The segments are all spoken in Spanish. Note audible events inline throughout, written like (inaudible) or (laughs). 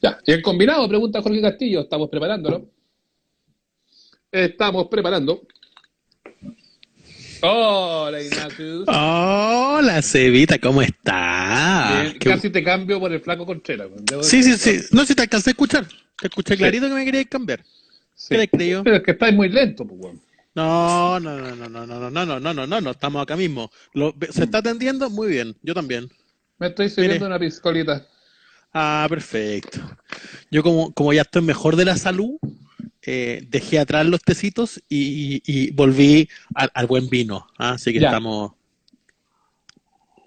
Ya, y el combinado, pregunta Jorge Castillo, estamos preparándolo. Estamos preparando. Hola, Ignacio. Hola, Cevita, ¿cómo está? Bien, casi te cambio por el flaco Contreras. Sí, sí, sí. No, si te alcancé a escuchar. Te escuché clarito que me querías cambiar. Sí. ¿Qué le creo? Pero es que estáis muy lento, pues, weón. No, no, no, no, no, no, no, no, no, no, no, no, no, estamos acá mismo. ¿Se está atendiendo? Muy bien, yo también. Me estoy sirviendo una piscolita. Ah, perfecto. Yo como, como ya estoy mejor de la salud, eh, dejé atrás los tecitos y, y- y volví al, al buen vino. ¿ah? Así que Ya. estamos...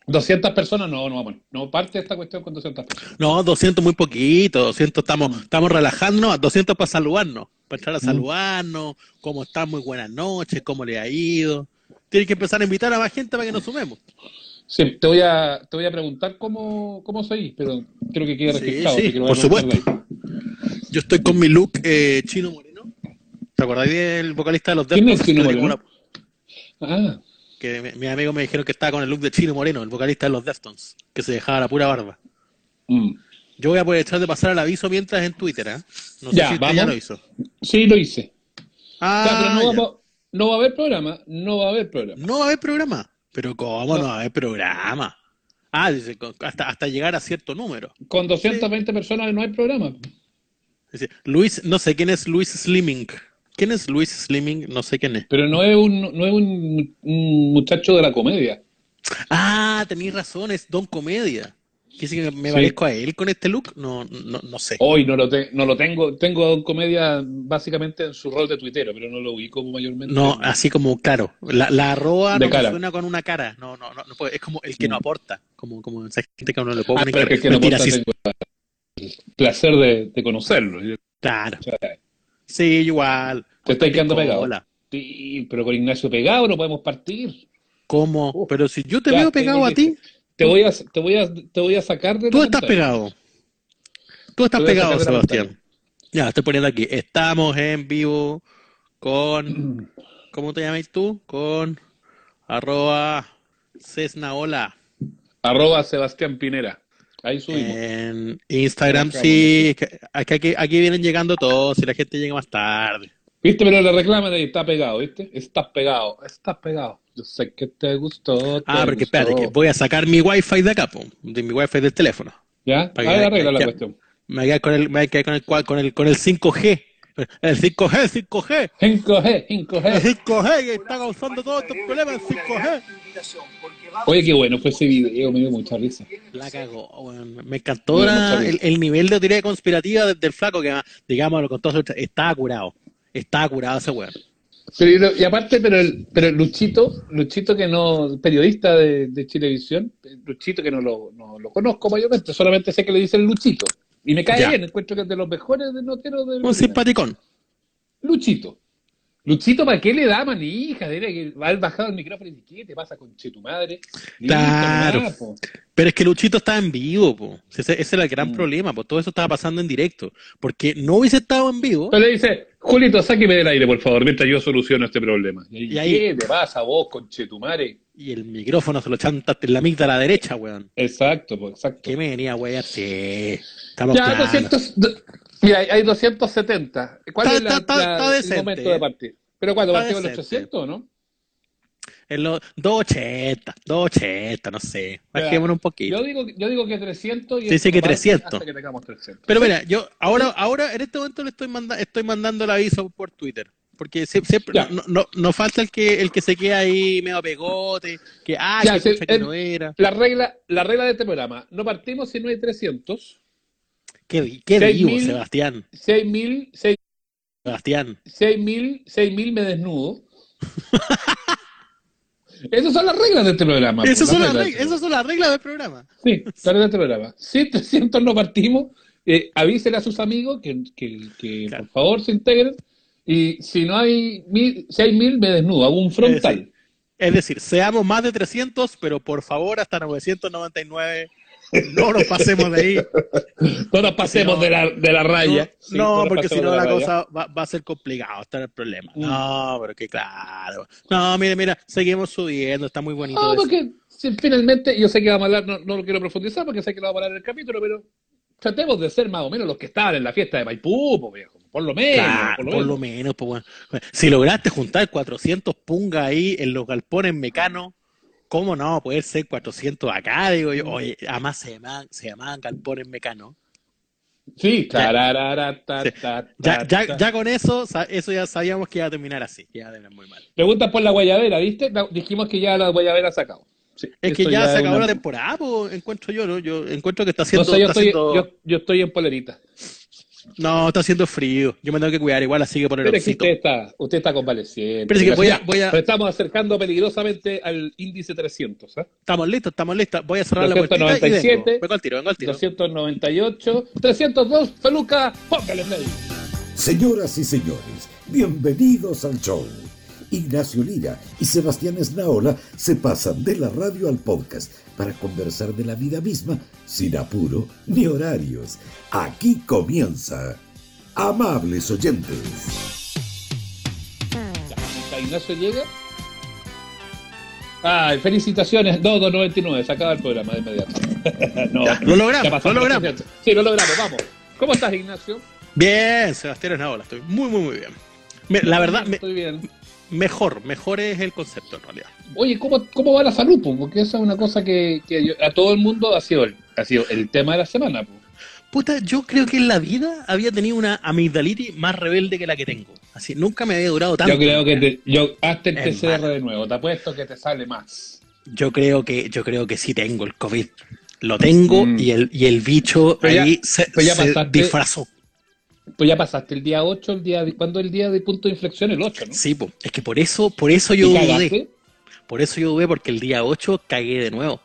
200 personas, no, no vamos. No parte esta cuestión con 200 personas. No, 200 muy poquito, 200 estamos, estamos relajándonos, 200 para saludarnos, para entrar a Mm. saludarnos, cómo está, muy buenas noches, cómo le ha ido. Tiene que empezar a invitar a más gente para que nos sumemos. Sí, te voy a, te voy a preguntar cómo, cómo soy, pero creo que quede Sí, registrado. sí, que por supuesto. Yo estoy con mi look eh, chino moreno. ¿Te acordáis del vocalista de los ¿Quién es Deftones? Chino Moreno? una- Ah, que mi- mis amigos me dijeron que estaba con el look de Chino Moreno, el vocalista de los Deftones, que se dejaba la pura barba. mm. Yo voy a aprovechar de pasar el aviso mientras en Twitter, ¿ah? No sé Ya, si usted ya vamos. lo hizo. sí, lo hice. Ah, pero no va a haber programa, no va a haber programa. No va a haber programa. Pero ¿cómo no, No. programa? Ah, dice, hasta, hasta llegar a cierto número. Con 220 personas no hay programa. Dice, Luis, no sé quién es Luis Slimming. ¿Quién es Luis Slimming? No sé quién es. Pero no es un, no es un, un muchacho de la comedia. Ah, tenéis razón, es Don Comedia. ¿Dice que me Sí. parezco a él con este look? No, no, no sé. Hoy no lo, te- no lo tengo. Tengo a Don Comedia básicamente en su rol de tuitero, pero no lo ubico mayormente. No, así como, claro, la, la arroba De no cara. suena con una cara. No, no, no. Es como el que no Mm. aporta. Como, como esa gente que a uno le puede Ah, poner pero cara. es que no sí, tengo el placer de, de conocerlo. claro. O sea, Sí, igual. Te estáis quedando pegado. Hola. sí, pero con Ignacio pegado no podemos partir. ¿Cómo? Pero si yo te Ya, veo pegado a ti, Te voy a, te voy a, te voy a sacar de tú la estás pantalla. pegado. Tú estás pegado, de Sebastián. Ya, estoy poniendo aquí. Estamos en vivo con. ¿Cómo te llamas tú? Con. Arroba. Cesnaola. Arroba Sebastián Pinera. Ahí subimos. En Instagram, sí. que- Aquí, aquí, vienen llegando todos y la gente llega más tarde. ¿Viste? Pero le reclaman ahí, está pegado, ¿viste? Estás pegado, estás pegado. Yo sé que te gustó. te Ah, porque gustó. espérate, que voy a sacar mi wifi de acá, po, de mi wifi del teléfono. ¿Ya? Para Ahí que- arregla la ya. cuestión. Me voy a quedar con el, me voy a quedar con el, con el, con el 5G. El 5G, 5G. 5G, El 5G. 5G que está causando todos estos problemas, el 5G. Oye, qué bueno fue ese video, me dio mucha risa. La cagó. Me encantó Me la- el, nivel de teoría conspirativa del, flaco que, digámoslo con todo su- estaba curado. Estaba curado ese weón. Pero, y aparte, pero el, pero el Luchito, Luchito que no, periodista de, de Chilevisión, Luchito que no lo, no lo conozco mayormente, solamente sé que le dicen Luchito. Y me cae Ya. bien, encuentro que es de los mejores de noteros del Un simpaticón. Luchito. Luchito, ¿para qué le da manija? Dile que va al bajado el micrófono y dice, ¿qué te pasa con che tu madre? Claro. po. Pero es que Luchito estaba en vivo, po. Ese, ese era el gran Mm. problema, pues todo eso estaba pasando en directo. Porque no hubiese estado en vivo, Entonces le dice, Julito, sáqueme del aire, por favor, mientras yo soluciono este problema. Y, Y ahí- ¿qué te pasa vos, conchetumare? y el micrófono se lo chantaste en la mitad a la derecha, weón. Exacto, pues, exacto. ¿Qué me venía, weón? Sí. Estamos Ya, claros. 200, do- mira, hay- hay 270. ¿Cuál Está- es la, la- está el momento de partir? ¿Pero cuándo? ¿Partimos los decente. 300 o no? En los 280, 280, no sé. Bajémonos un poquito. Yo digo, yo digo que 300 y Sí, sí, que no parte 300. Hasta que tengamos 300. Pero mira, yo ahora, ahora en este momento le estoy, manda, estoy mandando el aviso por Twitter. Porque sie- siempre, Ya. no, no, no falta el que, el que se queda ahí medio pegote, que, ah, Ya, que, sí, que el- no era. La regla, la regla de este programa, no partimos si no hay 300. Qué, qué seis vivo, mil- Sebastián. 6.000, 6 Sebastián. 6.000, 6.000 me desnudo. (laughs) Esas son las reglas de este programa. Esas son, las reglas de reglas, esas son las reglas del programa. Sí, las reglas de este programa. Si 300 no partimos, eh, avísele a sus amigos que, que, que Claro. por favor se integren. Y si no hay mil, si hay mil, me desnudo, hago un frontal. Es decir, Es decir, seamos más de 300, pero por favor hasta 999 no nos pasemos de ahí. No nos pasemos no- de, la, de la raya. No, Sí, no, nos porque si no la cosa va, va a ser complicado, está el problema. Mm. No, pero que claro. No, mire, mira, seguimos subiendo, está muy bonito. No, eso. porque si finalmente, yo sé que vamos a hablar, no, no lo quiero profundizar porque sé que lo vamos a hablar en el capítulo, pero tratemos de ser más o menos los que estaban en la fiesta de Maipú, po, viejo. Por lo menos. Claro, por lo por menos. lo menos, pues, bueno. Si lograste juntar 400 pungas ahí en los galpones mecanos, ¿cómo no va a poder ser 400 acá? Digo yo, oye, además se llamaban, se llamaban galpones mecanos. Sí, Ya. tararara, ta, Sí. ta, Ya, ta, ya, ta. ya con eso, eso ya sabíamos que iba a terminar así, que iba a terminar muy mal. Pregunta por la guayabera, ¿viste? Dijimos que ya la guayabera se acabó. Sí, Es que eso ya se acabó una- la temporada, pues, encuentro yo, ¿no? Yo encuentro que está No haciendo, sé, yo estoy, haciendo- yo, yo estoy en polerita. No, está haciendo frío. Yo me tengo que cuidar igual, así que por el Pero es que usted está, usted está convaleciente. Pero es que voy a- Ya, voy a- pero estamos acercando peligrosamente al índice 300, ¿ah? Estamos listos, estamos listos. Voy a cerrar la puertita y vengo. 297. Al tiro, vengo al tiro. 298, 302, Feluca, póngale play. Señoras y señores, bienvenidos al show. Ignacio Lira y Sebastián Esnaola se pasan de la radio al podcast para conversar de la vida misma sin apuro ni horarios. Aquí comienza. Amables oyentes. Ignacio llega. Ay, felicitaciones. 2299, se acaba el programa de inmediato. (laughs) no, Ya, lo logramos, lo logramos. los 300. Sí, lo logramos, vamos. ¿Cómo estás, Ignacio? Bien, Sebastián Esnaola, estoy muy, muy, muy bien. La verdad, me- Estoy bien. Mejor, mejor es el concepto en realidad. Oye, ¿cómo, cómo va la salud? po? Porque esa es una cosa que, que yo- a todo el mundo ha sido, el, ha sido el tema de la semana. po. Puta, yo creo que en la vida había tenido una amigdalitis más rebelde que la que tengo. Así, nunca me había durado tanto. Yo creo que te, yo, hazte el Es PCR de nuevo, te apuesto que te sale más. Yo creo que, yo creo que sí tengo el COVID. Lo tengo Mm. y, el, y el bicho Pero ahí se, ya se disfrazó. Pues ya pasaste el día 8, el día de, ¿cuándo el día de punto de inflexión? El 8, ¿no? Sí, po. es que por eso, por eso yo ¿Y dudé. Por eso yo dudé, porque el día 8 cagué de nuevo.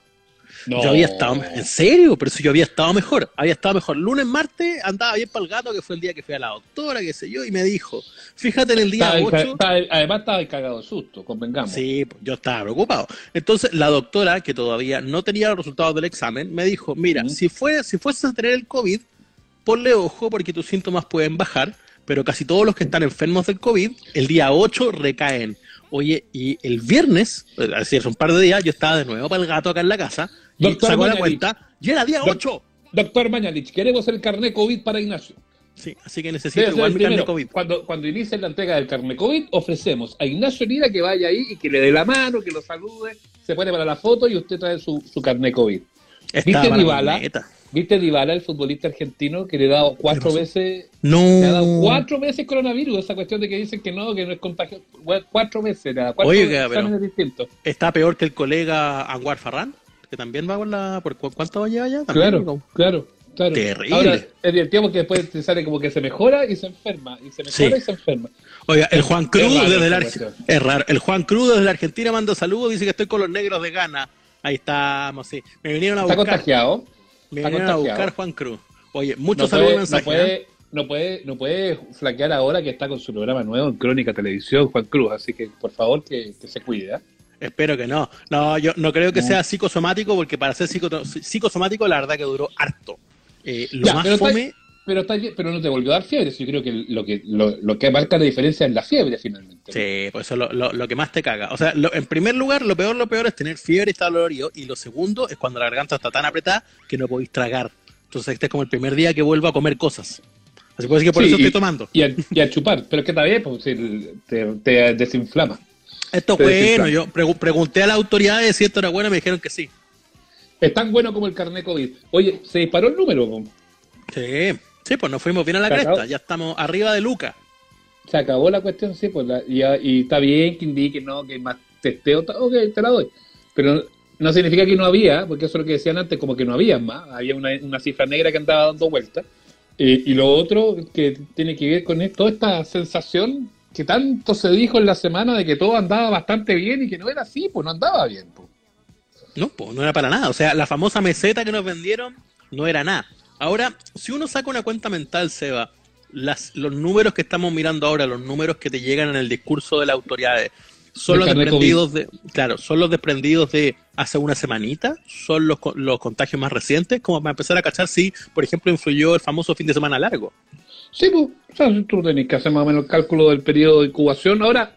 No. Yo había estado, en serio, pero si yo había estado mejor, había estado mejor. Lunes, martes andaba bien para el gato, que fue el día que fui a la doctora, qué sé yo, y me dijo, fíjate en el día Estaba- 8. estaba- además estaba cagado de susto, convengamos. Sí, pues, yo estaba preocupado. Entonces la doctora, que todavía no tenía los resultados del examen, me dijo, mira, si, fue, si fueses a tener el COVID, ponle ojo porque tus síntomas pueden bajar, pero casi todos los que están enfermos del COVID, el día 8 recaen. Oye, y el viernes, es decir, hace un par de días, yo estaba de nuevo para el gato acá en la casa, y sacó la cuenta, y era día Doc- 8. Doctor Mañalich, queremos el carnet COVID para Ignacio. Sí, así que necesito igual mi carnet. COVID. Cuando, cuando inicie la entrega del carnet COVID, ofrecemos a Ignacio Lira que vaya ahí y que le dé la mano, que lo salude, se pone para la foto y usted trae su, su carnet COVID. Estaba ¿Viste Dybala? ¿Viste Dybala, el futbolista argentino, que le ha dado cuatro veces, No. le ha dado cuatro veces coronavirus? Esa cuestión de que dicen que no, que no es contagio. Cuatro veces, le da cuatro Oiga, exámenes distintos. Está peor que el colega Anwar Farran, que también va por la... ¿Por cu- cuánto va a llevar ya? Claro, claro, claro. Terrible. Ahora, es divertido que después te sale como que se mejora y se enferma, y se mejora Sí. y se enferma. Oiga, el Juan Cruz desde la es raro. El Juan Cruz desde la Argentina manda saludos, dice que estoy con los negros de Ghana. Ahí estamos, sí. Me vinieron a Está buscar. contagiado. Me está vinieron a buscar Juan Cruz. Oye, muchos no saludos no, mensajes. ¿eh? puede, no, puede, no puede flaquear ahora que está con su programa nuevo en Crónica Televisión, Juan Cruz. Así que, por favor, que, que se cuide. ¿eh? Espero que no. No, yo no creo que No. sea psicosomático, porque para ser psico- psicosomático, la verdad que duró harto. Eh, lo Ya, más está- fome, Pero, está bien- pero no te volvió a dar fiebre. Yo creo que lo que, lo, lo que marca la diferencia es la fiebre, finalmente. Sí, pues eso es lo, lo- lo que más te caga. O sea, en primer lugar, lo peor, lo peor es tener fiebre y estar dolorido. Y lo segundo es cuando la garganta está tan apretada que no podéis tragar. Entonces este es como el primer día que vuelvo a comer cosas. Así puede que por Sí, eso estoy tomando. Y a, y a chupar. Pero es que está bien, pues, te, te desinflama. Esto es bueno. Yo pregu- pregunté a las autoridades si esto era bueno y me dijeron que sí. Es tan bueno como el carnet COVID. Oye, se disparó el número. Sí, sí, pues nos fuimos bien a la cresta. Ya estamos arriba de Luca. Se acabó la cuestión, sí, pues la- y, y está bien que indique no, que más testeo, ok, te la doy. Pero no significa que no había, porque eso es lo que decían antes, como que no había más, había una, una cifra negra que andaba dando vueltas. Eh, y lo otro que tiene que ver con esto, toda esta sensación que tanto se dijo en la semana de que todo andaba bastante bien y que no era así, pues no andaba bien. Pues. No, pues no era para nada. O sea, la famosa meseta que nos vendieron no era nada. Ahora, si uno saca una cuenta mental, Seba, las, los números que estamos mirando ahora, los números que te llegan en el discurso de las autoridades, son los desprendidos de, claro, son los desprendidos de hace una semanita, son los, los contagios más recientes, como para empezar a cachar si, por ejemplo, influyó el famoso fin de semana largo. Sí, pues, o sea, tú tenés que hacer más o menos el cálculo del periodo de incubación. Ahora,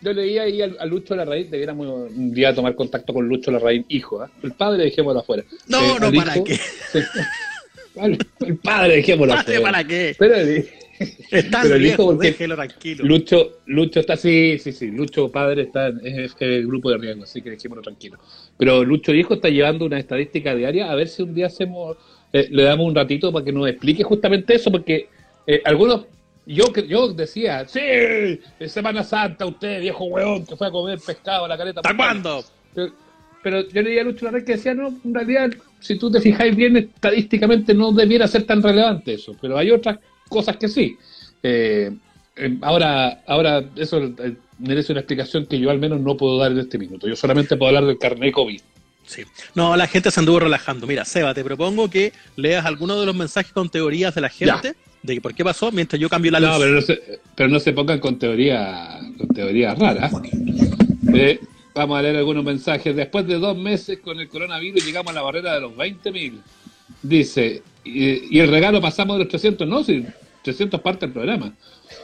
yo leí ahí al- a, Lucho Larraín, debiéramos un día tomar contacto con Lucho Larraín, hijo, ¿ah? el padre dejémoslo afuera. No, Eh, no, ¿para hijo- qué? Sí. El padre, dejémoslo. ¿Padre para qué? Pero, Está (laughs) pero el viejo, hijo, porque déjelo tranquilo. Lucho, Lucho está, sí, sí, sí, Lucho padre está en es el grupo de riesgo, así que dejémoslo tranquilo. Pero Lucho hijo está llevando una estadística diaria, a ver si un día hacemos, eh, le damos un ratito para que nos explique justamente eso, porque eh, algunos, yo yo decía, sí, Semana Santa usted, viejo hueón, que fue a comer pescado a la careta. ¿Hasta cuándo? Pero, pero yo le di a Lucho una vez que decía, no, en realidad, si tú te fijáis bien, estadísticamente no debiera ser tan relevante eso, pero hay otras cosas que sí. Eh, eh, ahora, ahora eso eh, merece una explicación que yo al menos no puedo dar en este minuto. Yo solamente puedo hablar del carnet COVID. Sí. No, la gente se anduvo relajando. Mira, Seba, te propongo que leas algunos de los mensajes con teorías de la gente Ya. de que por qué pasó mientras yo cambio la luz. No, pero no se, pero no se pongan con teoría, con teorías raras. Eh, vamos a leer algunos mensajes. Después de dos meses con el coronavirus llegamos a la barrera de los 20.000. Dice, y, y el regalo pasamos de los 300, no, si 300 parte del programa.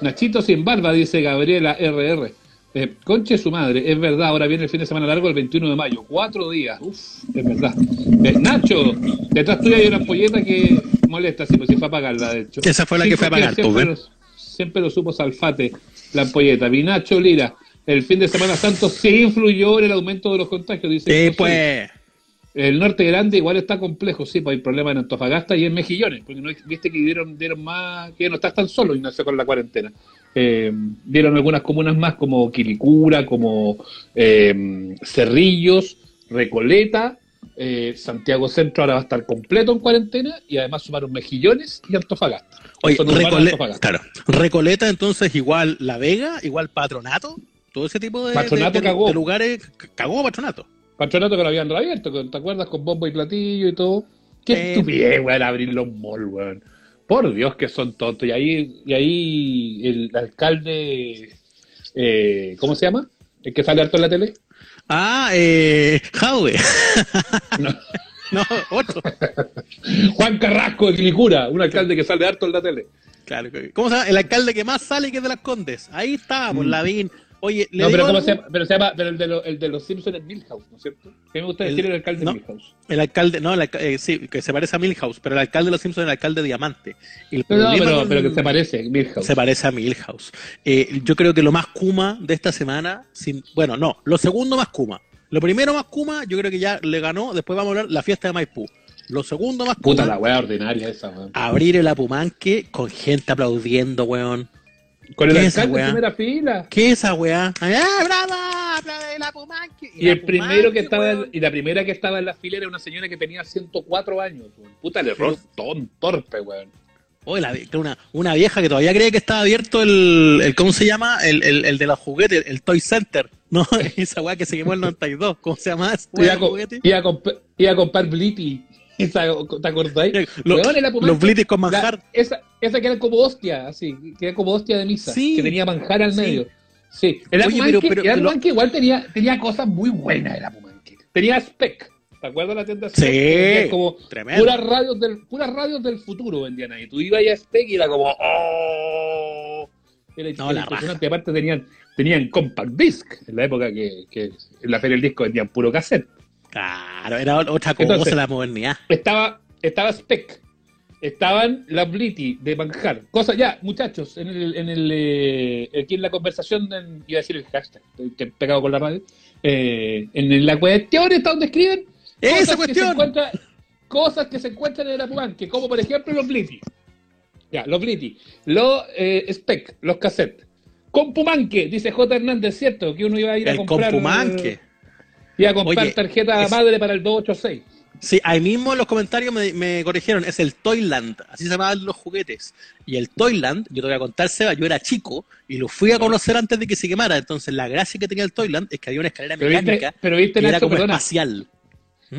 Nachito sin barba, dice Gabriela RR. Eh, conche su madre, es verdad, ahora viene el fin de semana largo el 21 de mayo, cuatro días, uff, es verdad. Eh, Nacho, detrás tuya hay una ampolleta que molesta, sí, pues si fue a pagarla, de hecho. Esa fue la que fue a pagar, siempre, pues, lo, siempre lo supo Salfate, la ampolleta. Vinacho Lira, el fin de semana santo sí influyó en el aumento de los contagios, dice. Sí, pues. El norte grande igual está complejo, sí, pues hay problemas en Antofagasta y en Mejillones, porque no viste que dieron, dieron más, que no estás tan solo, Ignacio, con la cuarentena. Eh, dieron algunas comunas más como Quilicura, como eh, Cerrillos, Recoleta, eh, Santiago Centro ahora va a estar completo en cuarentena y además sumaron Mejillones y Antofagasta. Oye, Recole- Antofagasta. claro. Recoleta entonces igual La Vega, igual Patronato, todo ese tipo de, de- de- cagó. de lugares cagó Patronato. Patronato que lo habían reabierto, ¿te acuerdas? Con bombo y platillo y todo. Qué Eh. estupidez, weón, abrir los malls, weón. Por Dios que son tontos. Y ahí, y ahí el alcalde, eh, ¿cómo se llama? El que sale harto en la tele. Ah, eh, Jaue. No. (laughs) no, otro. (laughs) Juan Carrasco de Quilicura, un alcalde que sale harto en la tele. Claro. ¿Cómo se llama? El alcalde que más sale que es de las Condes. Ahí está, por Mm. Lavín. Oye, ¿le No, pero ¿cómo se llama? Pero se llama, pero el de, lo- el de los Simpsons es Milhouse, ¿no es cierto? A mí me gusta decir el alcalde no. Milhouse. El alcalde, no, el eh, sí, que se parece a Milhouse, pero el alcalde de los Simpsons es el alcalde Diamante. El No, pero, que se parece, Milhouse. se parece a Milhouse. Eh, yo creo que lo más Kuma de esta semana, sin, bueno, no, lo segundo más Kuma. Lo primero más Kuma, yo creo que ya le ganó, después vamos a hablar la fiesta de Maipú. Lo segundo más Puta Kuma, la weá ordinaria esa, weón. abrir el Apumanque con gente aplaudiendo, weón. Con el ¿Qué alcalde en primera fila. ¿Qué es esa weá? ¡Ah, brava! ¡Aplaude el Apumanque! Y el primero que estaba weón. y la primera que estaba en la fila era una señora que tenía 104 años. weón. Puta el error ton, torpe, weón. Oye, la- que una, una vieja que todavía cree que está abierto el, el ¿cómo se llama? El, el, el de los juguetes, el Toy Center. No, (laughs) esa weá que se quemó en el 92. ¿Cómo se llama Iba a, comp- a comprar Blippi. (laughs) Esa- ¿Te acordáis? Lo- Weón, era los blitis con la- manjar. esa, esa que era como hostia, así, que era como hostia de misa, Sí. que tenía manjar al Sí. medio. Sí, el Oye, pero- pero- el igual tenía, tenía cosas muy buenas el Apumanque. Tenía Spec. ¿Te acuerdas la tienda Sí? Que como tremendo. puras radios del, puras radios del futuro vendían ahí. Tú ibas a Spec y era como ¡Oh! Era, No, la impresionante. Aparte tenían, tenían compact disc en la época que, que en la feria del disco vendían puro cassette. Claro, era otra cosa Entonces- la modernidad. Estaba, estaba Spec. Estaban las Blitty de Manjar. Cosas, ya, muchachos, en el, en el eh, aquí en la conversación, en- iba a decir el hashtag, estoy que- pegado con la radio. eh, en la cuestión está donde escriben ¡Esa que cuestión! encuentran- cosas que se encuentran en el Apumanque, como por ejemplo los Blitty. Ya, los Blitty. Los eh, Spec, los cassettes. Con Pumanque, dice J. Hernández, ¿cierto? Que uno iba a ir a El comprar. Compumanque. Iba a comprar Oye, tarjeta es- madre para el 286. Sí, ahí mismo en los comentarios me, me corrigieron, es el Toyland, así se llamaban los juguetes. Y el Toyland, yo te voy a contar, Seba, yo era chico y lo fui a conocer antes de que se quemara. Entonces la gracia que tenía el Toyland es que había una escalera Pero viste, mecánica pero viste que era como perdona, espacial.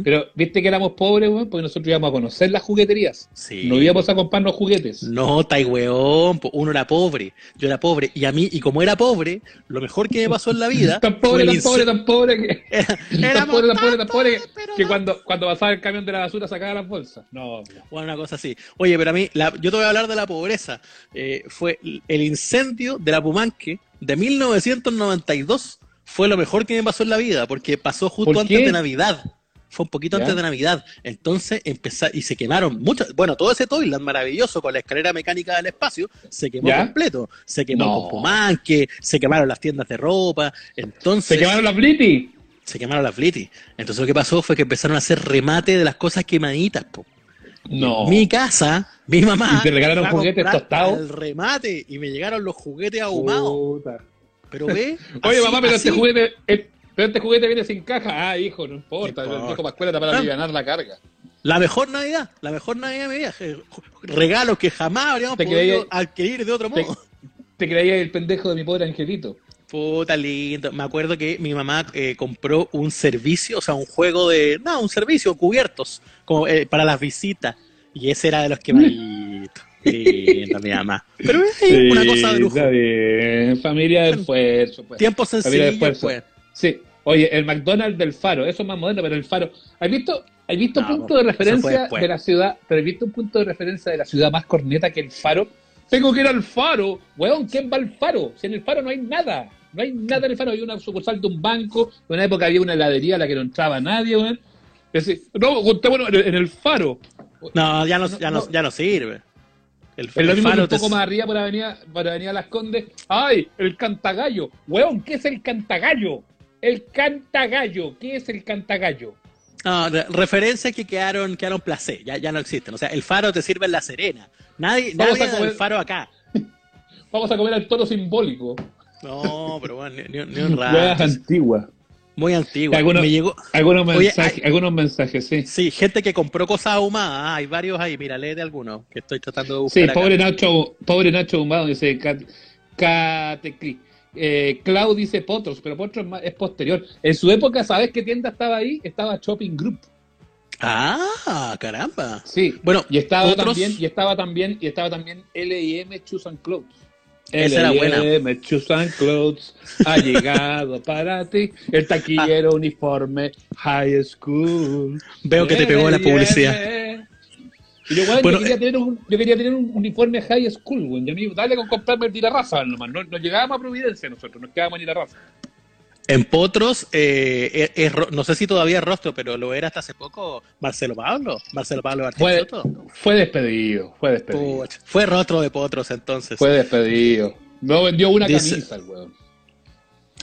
Pero viste que éramos pobres, weón, porque nosotros íbamos a conocer las jugueterías. Sí. No íbamos a comprarnos juguetes. No, tai weón, uno era pobre, yo era pobre, y a mí, y como era pobre, lo mejor que me pasó en la vida (laughs) Tan pobre, tan pobre, tan pobre que, (laughs) (laughs) tan Éramos pobre, tan pobre, tan pobre que, pero que no- cuando, cuando pasaba el camión de la basura sacaba las bolsas. No, Bueno, una cosa así. Oye, pero a mí, la- yo te voy a hablar de la pobreza. Eh, fue el incendio de la Pumanque de 1992. Fue lo mejor que me pasó en la vida, porque pasó justo ¿Por antes de Navidad. Fue un poquito ¿Ya? antes de Navidad. Entonces empezaron, y se quemaron muchos, bueno, todo ese Toyland maravilloso con la escalera mecánica del espacio, se quemó ¿Ya? completo. Se quemó No. con Pumanque, se quemaron las tiendas de ropa, entonces Se quemaron las Blitty. se quemaron las Flitty. Entonces lo que pasó fue que empezaron a hacer remate de las cosas quemaditas, po. No. Mi casa, mi mamá. ¿Y te regalaron juguetes tostados? al remate y me llegaron los juguetes ahumados. Puta. Pero ve. (laughs) Oye, así- mamá, pero así- este juguete, pero este juguete viene sin caja. Ah, hijo, no importa. No importa. para escuela para Ah. aliviar la carga. La mejor Navidad, la mejor Navidad de mi vida. Je- Regalos que jamás habríamos Te podido adquirir de otro te- modo. Te creía el pendejo de mi pobre angelito. Puta lindo. Me acuerdo que mi mamá eh, compró un servicio, o sea, un juego de. No, un servicio, cubiertos, como eh, para las visitas. Y ese era de los que más. (laughs) Lindo, mi mamá. Pero es una cosa de lujo. Está bien. Familia del esfuerzo. Pues. Tiempo sencillo, esfuerzo. pues. Sí. Oye, el McDonald's del Faro, eso es más moderno, pero el Faro. ¿Has visto, has visto No, punto de referencia de la ciudad? ¿Pero has visto un punto de referencia de la ciudad más corneta que el Faro? Tengo que ir al Faro. Weón, ¿quién va al Faro? Si en el Faro no hay nada. No hay nada en el Faro. Hay una sucursal de un banco. En una época había una heladería a la que no entraba nadie, weón. Es decir, no, contémonos en el, en el Faro. No, ya no, ya no, no. ya no sirve. El, el que faro un te- poco más arriba por avenida, por avenida Las Condes. ¡Ay! El cantagallo. Weón, ¿qué es el cantagallo? El cantagallo. ¿Qué es el cantagallo? Re- referencias que quedaron, quedaron placé, ya, ya no existen. O sea, el faro te sirve en La Serena. Nadie, Vamos nadie a comer- el faro acá. (laughs) Vamos a comer al toro simbólico. No, pero bueno, ni, ni- ni un (laughs) rato. antiguas. Muy antiguo. Algunos- Me llegó. Algunos Oye, mensajes, hay- algunos mensajes, sí. Sí, gente que compró cosas ahumadas. Ah, hay varios ahí. Mira, lee de algunos que estoy tratando de buscar. Sí, acá. pobre Nacho, pobre Nacho Humado, dice Cat- Catecli. Eh, Clau dice Potros, pero Potros es más- es posterior. En su época, ¿sabes qué tienda estaba ahí? Estaba Shopping Group. Ah, caramba. Sí. Bueno, Y estaba otros- también, y estaba también, y estaba también L&M Shoes and Clothes. Esa era buena. L&M Shoes and Clothes ha (laughs) llegado para ti. El taquillero uniforme High School. Veo que te pegó la publicidad. Y yo, Bueno, yo, quería eh. tener un, yo quería tener un uniforme High School, weón. Y a mí, dale con comprarme el tirarraza nomás. No, no llegábamos a Providencia nosotros, nos quedábamos en tirarraza. En Potros, eh, es- es no sé si todavía es rostro, pero lo era hasta hace poco Marcelo Pablo. Marcelo Pablo Fue, fue despedido, fue despedido. Fue rostro de Potros entonces. Fue despedido. No vendió una Dice- camisa el weón.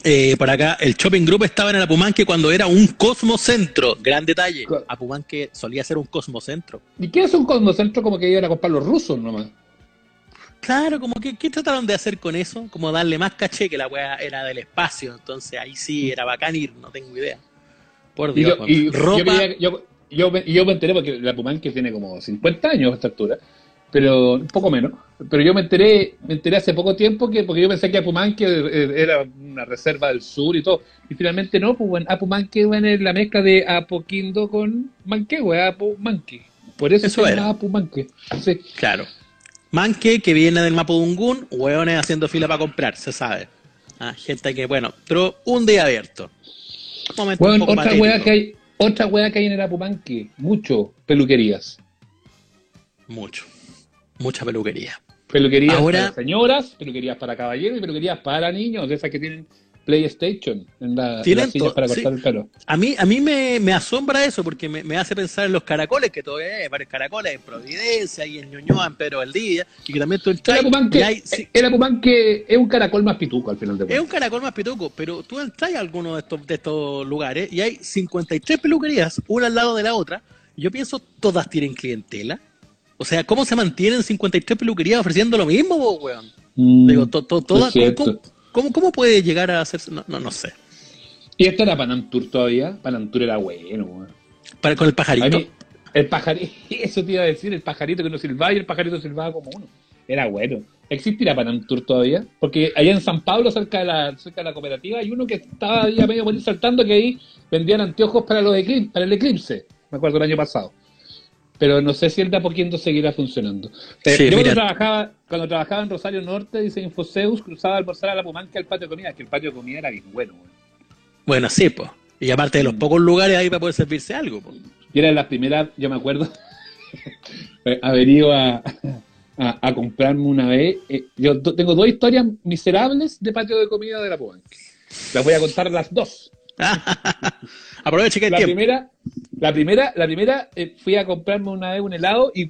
Eh, por acá, el Shopping Group estaba en el Apumanque cuando era un cosmocentro. Gran detalle. Apumanque solía ser un cosmocentro. ¿Y qué es un cosmocentro como que iban a comprar los rusos nomás? Claro, como que ¿qué trataron de hacer con eso? Como darle más caché que la weá era del espacio. Entonces ahí sí era bacán ir, no tengo idea. Por Y Dios. yo, y yo Ropa. yo, yo me enteré porque la Pumanque tiene como 50 años a esta altura, pero un poco menos. Pero yo me enteré, me enteré hace poco tiempo que, porque yo pensé que Apumanque eh, era una reserva del sur y todo. Y finalmente no, pues bueno, Apumanque bueno, es la mezcla de Apoquindo con Manquehue, Apumanque. Por eso, Eso se llama Apumanque. Sí. Claro. Manque, que viene del Mapudungún, hueones haciendo fila para comprar, se sabe. Ah, gente que, bueno, pero un día abierto. Un Bueno, otra weá que hay, otra weá que hay en el Apumanque, mucho, peluquerías. Mucho. Mucha peluquería. Peluquerías Ahora- para señoras, peluquerías para caballeros y peluquerías para niños, de esas que tienen PlayStation en, la, las sillas para sí. cortar el pelo. A mí, a mí me, me asombra eso porque me, me hace pensar en los caracoles, que todavía hay varios caracoles en Providencia y en Ñuñoa, en Pedro Valdivia, y que también tú El entras y hay- sí, el Apumanque es un caracol más pituco al final de es cuentas. un caracol más pituco, pero tú entras a alguno de estos, de estos lugares y hay 53 peluquerías, una al lado de la otra, y yo pienso, ¿todas tienen clientela? O sea, ¿cómo se mantienen 53 peluquerías ofreciendo lo mismo, weón? Mm, Digo, to- to- cierto. ¿cómo, cómo, cómo puede llegar a hacerse? No, no, no sé. Y esto era Panamtur todavía. Panamtur era bueno. weón. Para, con el pajarito. mí, el pajarito, (laughs) eso te iba a decir, el pajarito que no silbaba y el pajarito silbaba como uno. Era bueno. ¿Existirá Panamtur todavía? Porque allá en San Pablo, cerca de la, cerca de la cooperativa, hay uno que estaba ya medio por ir saltando que ahí vendían anteojos para, los eclipse, para el eclipse. Me acuerdo el año pasado. Pero no sé si el de Apoquindo seguirá funcionando. Eh, Sí, yo cuando trabajaba, cuando trabajaba en Rosario Norte, dice Infoseus, cruzaba a almorzar a la Pumanca al patio de comida, que el patio de comida era bien bueno. Bueno, sí, pues. Y aparte de los Mm. pocos lugares ahí para poder servirse algo, pues. Y era la primera, yo me acuerdo, (laughs) haber ido a, a, a comprarme una vez. eh, yo tengo dos historias miserables de patio de comida de la Pumanque. Las voy a contar las dos. (laughs) Aproveche que hay La tiempo. primera, la primera, la primera eh, fui a comprarme una vez un helado y,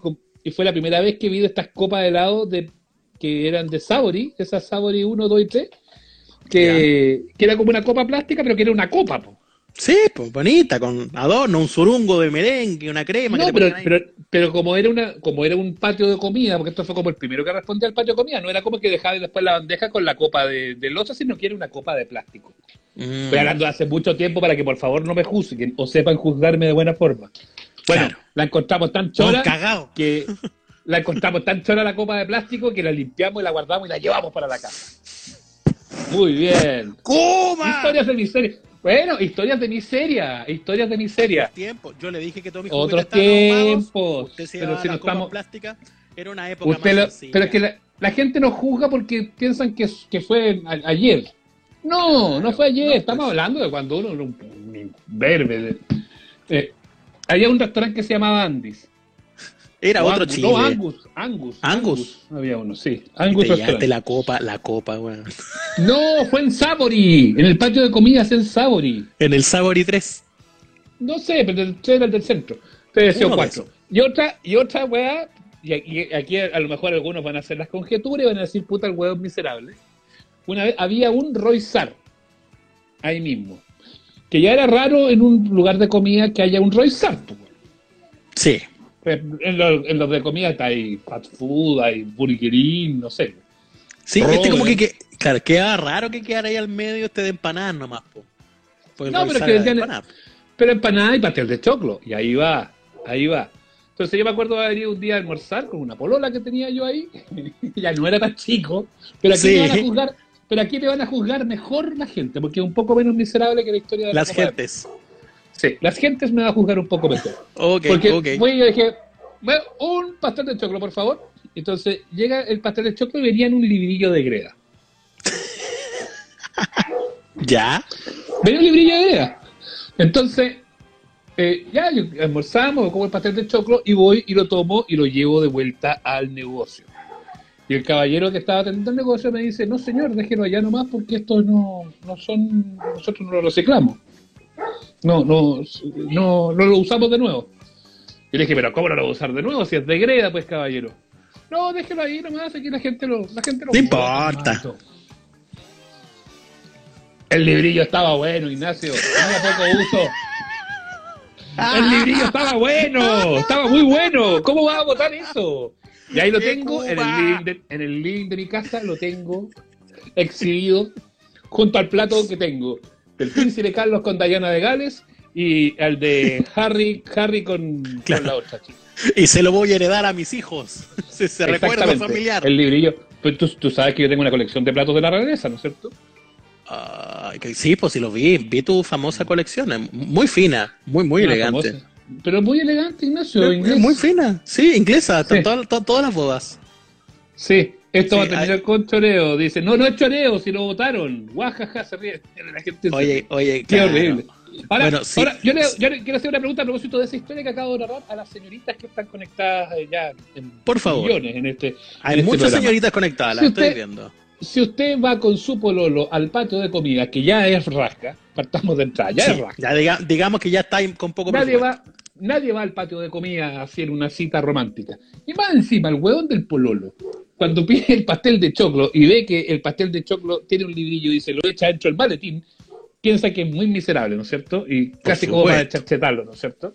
fue la primera vez que vi estas copas de helado de, que eran de Sabori, esas Sabori 1, 2 y 3, que, que era como una copa plástica, pero que era una copa. po. Sí, pues bonita, con adorno, un surungo de merengue, una crema. No, que pero, pero, pero como era una, como era un patio de comida, porque esto fue como el primero que respondía al patio de comida, no era como que dejaba después la bandeja con la copa de, de loza, sino que era una copa de plástico. Mm. Estoy hablando de hace mucho tiempo para que por favor no me juzguen o sepan juzgarme de buena forma. Bueno, Claro. la encontramos tan chora cagados. que la encontramos tan chora la copa de plástico que la limpiamos y la guardamos y la llevamos para la casa. Muy bien. ¡Coma! Historias de miseria. Bueno, historias de miseria, historias de miseria. tiempo. Yo le dije que todos mis Otros tiempos. Usted se Pero si no estamos, plástica. Era una época usted más lo- sencilla. pero es que la, la gente nos juzga porque piensan que, que fue a- ayer. No, no fue ayer. no, Estamos pues. hablando de cuando uno era un, un imberbe. de- eh, había un restaurante que se llamaba Andy's. Era O otro Angus, Chile. No, Angus. Angus. Angus. Había uno, sí. Y Angus te la copa, la copa, weón. (laughs) No, fue en Sabori. En el patio de comidas en Sabori. En el Sabori 3. No sé, pero el tres era el del centro. Te decía Uno de cuatro. Y otra, y otra weá, y aquí, aquí a lo mejor algunos van a hacer las conjeturas y van a decir, puta, el huevo miserable. Una vez había un Roysar ahí mismo. Que ya era raro en un lugar de comida que haya un Roysar. pues, weón. Sí. En los, en los de comida está ahí fast food, hay burgerín, no sé. Sí, este como que, que- claro, queda raro que quedara ahí al medio este de empanadas nomás, po. Porque No, pero Roy que decían- empanadas. Pero empanada y pastel de choclo. Y ahí va, ahí va. Entonces yo me acuerdo de haber ido un día a almorzar con una polola que tenía yo ahí. (laughs) ya no era tan chico. Pero aquí Sí. van a juzgar. Pero aquí me van a juzgar mejor la gente, porque es un poco menos miserable que la historia de la Las gentes. Sí, las gentes me van a juzgar un poco mejor. Ok, Porque ok. fui y yo dije, "Bueno, un pastel de choclo, por favor. Entonces llega el pastel de choclo y venía en un librillo de greda. (laughs) ¿Ya? Venía un librillo de greda. Entonces, eh, ya yo- almorzamos, como el pastel de choclo y voy y lo tomo y lo llevo de vuelta al negocio. Y el caballero que estaba atendiendo el negocio me dice, no señor, déjelo allá nomás porque estos no, no son, nosotros no lo reciclamos. No, no, no, no lo usamos de nuevo. Y le dije, pero ¿cómo no lo voy a usar de nuevo si es de greda, pues caballero? No, déjelo ahí nomás, aquí la gente lo, la gente lo No importa. El librillo estaba bueno, Ignacio. Tenía poco uso. El librillo estaba bueno, estaba muy bueno. ¿Cómo vas a votar eso? Y ahí lo ¡Qué tengo en el, living de, en el living de mi casa, lo tengo exhibido junto al plato que tengo del príncipe Carlos con Diana de Gales y al de (laughs) Harry, Harry con, con Claro. la otra chica. Y se lo voy a heredar a mis hijos. (laughs) Se, se Exactamente, familiar. El librillo. Pues tú, tú sabes que yo tengo una colección de platos de la realeza, ¿no es cierto? Que sí, pues sí lo vi. Vi tu famosa colección. Muy fina, muy, muy Una elegante. famosa. Pero muy elegante, Ignacio. Inglés. Muy fina. Sí, inglesa. Sí. Todas, todas- todas las bodas. Sí, esto Sí, va a terminar hay- con choreo. Dice, no, no es choreo, si lo votaron. Guajaja, se ríe. (laughs) La gente Oye, oye, Qué claro. horrible. Ahora, Bueno, sí. ahora yo, le, yo le quiero hacer una pregunta a propósito de esa historia que acabo de narrar a las señoritas que están conectadas eh, ya en Por favor. millones en este. Hay en este muchas señoritas conectadas, las Si estoy viendo. Si usted va con su pololo al patio de comida, que ya es rasca, partamos de entrada, ya Sí, es rasca. ya diga- digamos que ya está con poco Nadie va, nadie va al patio de comida a hacer una cita romántica. Y más encima, el hueón del pololo, cuando pide el pastel de choclo y ve que el pastel de choclo tiene un librillo y se lo echa dentro del maletín, piensa que es muy miserable, ¿no es cierto? Y casi como para supuesto. charchetarlo, ¿no es cierto?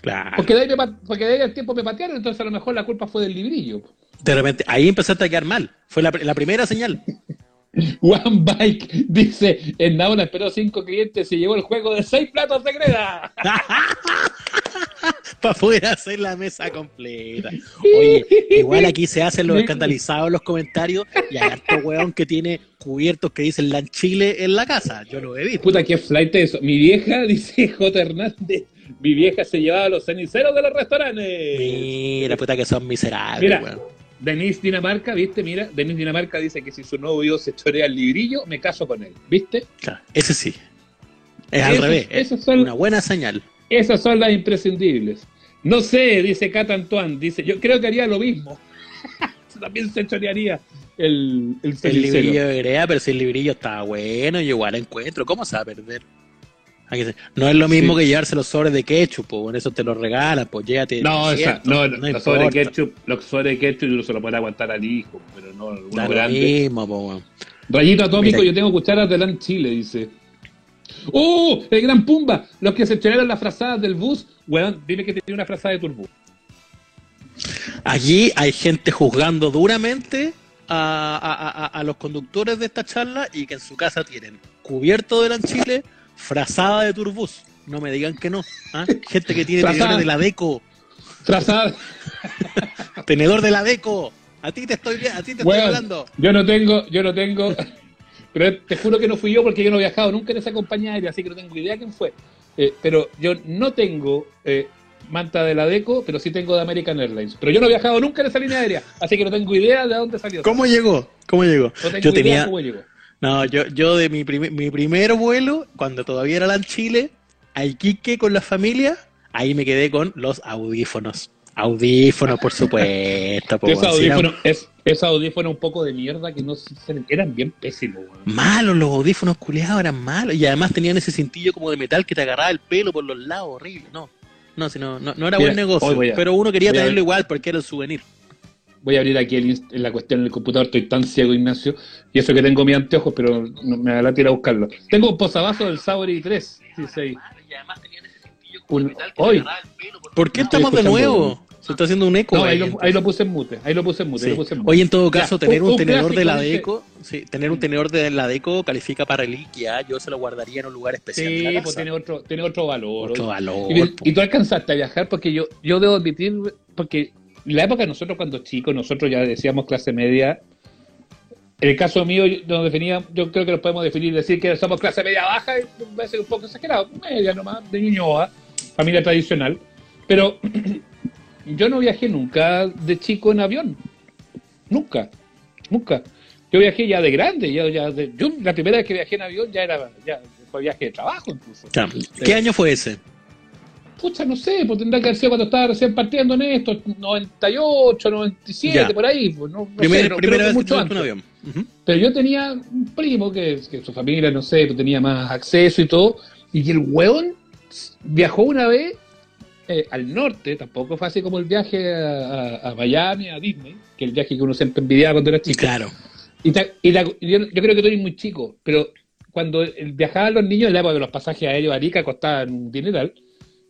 Claro. Porque de, ahí me pa- porque de ahí al tiempo me patearon, entonces a lo mejor la culpa fue del librillo. De repente, ahí empezaste a quedar mal. Fue la, la primera señal. (laughs) One Bike dice, en Naona esperó cinco clientes y llevó el juego de seis platos de greda. (laughs) (laughs) Para poder hacer la mesa completa. Oye, igual aquí se hacen los (laughs) escandalizados en los comentarios y hay harto weón que tiene cubiertos que dicen Lanchile en la casa. Yo lo he visto. Puta, qué flight eso. Mi vieja, (laughs) dice J. Hernández, mi vieja se llevaba los ceniceros de los restaurantes. Mira, puta que son miserables, Mira. weón. Denise Dinamarca, ¿viste? Mira, Denise Dinamarca dice que si su novio se chorea el librillo, me caso con él. ¿Viste? Claro, ese sí. Es al revés. Es son- una buena señal. Esas son las imprescindibles. No sé, dice Cat Antoine, dice, yo creo que haría lo mismo. (laughs) También se chorearía el, el El librillo de Grea, pero si el librillo está bueno, yo igual encuentro. ¿Cómo se va a perder? No es lo mismo que llevarse los sobres de ketchup, po, por eso te los regalan, pues llévate. No, esa, cierto, no, los sobre importa. ketchup, los sobre ketchup uno se lo puede aguantar al hijo, pero no uno Da lo grande. mismo, po. Rayito atómico, Mira. yo tengo cucharas de LAN Chile, dice. ¡Oh! El gran Pumba, los que se estrenaron las frazadas del bus, weón, dime que tiene una frazada de turbo. Allí hay gente juzgando duramente a, a- a- a los conductores de esta charla y que en su casa tienen cubierto de Chile, frazada de turbus. No me digan que no. ¿ah? Gente que tiene tenedores de la deco. Frazada. (laughs) Tenedor de la deco. A ti te estoy, a ti te estoy hablando. yo no tengo, yo no tengo. Pero te juro que no fui yo porque yo no he viajado nunca en esa compañía aérea, así que no tengo idea quién fue. Eh, pero yo no tengo eh, manta de la Deco, pero sí tengo de American Airlines. Pero yo no he viajado nunca en esa línea aérea, así que no tengo idea de dónde salió. ¿Cómo llegó? ¿Cómo llegó? No tengo Yo idea tenía, cómo llegó. No, yo, yo de mi, primer mi primer vuelo, cuando todavía era en Chile, a Iquique con la familia, ahí me quedé con los audífonos. Audífonos, por supuesto. po, (laughs) audífono, es, audífono un poco de mierda que no eran bien pésimos. weón. Malos los audífonos culeados, eran malos. Y además tenían ese cintillo como de metal que te agarraba el pelo por los lados, horrible. No, no, si no, era Mira, buen negocio. a- pero uno quería tenerlo igual porque era el souvenir. Voy a abrir aquí el la cuestión en el computador, estoy tan ciego, Ignacio, y eso que tengo mis anteojos, pero no, me da la tira a buscarlo. Tengo un posavasos del Sauri 3, dice ahí. Y además tenían ese cintillo como de Un- metal que te hoy. agarraba ¿Por qué No estoy estamos de nuevo? Se está haciendo un eco. No, ahí ahí, lo, ahí lo puse en mute, ahí lo puse en mute, Sí. lo puse en mute. Oye, en todo Ya, caso, tener un- tenedor de la Deco, sí, tener un tenedor de la Deco califica para reliquia. Yo se lo guardaría en un lugar especial. Sí, pues tiene otro, tiene otro valor. Otro valor. Y, po. y tú alcanzaste a viajar porque yo, yo debo admitir, porque la época de nosotros cuando chicos, nosotros ya decíamos clase media. En el caso mío, yo- nos definía, yo creo que lo podemos definir, decir que somos clase media baja, y va a ser un poco exagerado, media nomás, de Ñuñoa, familia tradicional. Pero (clears throat) yo no viajé nunca de chico en avión. Nunca, nunca. Yo viajé ya de grande, ya, ya de- yo la primera vez que viajé en avión ya era, ya fue viaje de trabajo incluso. ¿Qué año fue ese? Pucha, no sé, pues tendrá que haber sido cuando estaba recién partiendo en esto, 98, 97, Ya. por ahí. Pues no, no sé, primera que vez que mucho tomaste un avión. Pero yo tenía un primo que, que su familia, no sé, pues tenía más acceso y todo, y que el hueón viajó una vez eh, al norte, tampoco fue así como el viaje a, Miami, a Disney, que el viaje que uno siempre envidiaba cuando era chico. Claro. Y, te- y la- yo, yo creo que tú eres muy chico, pero cuando viajaban los niños en la época de los pasajes aéreos a Arica costaban un dineral,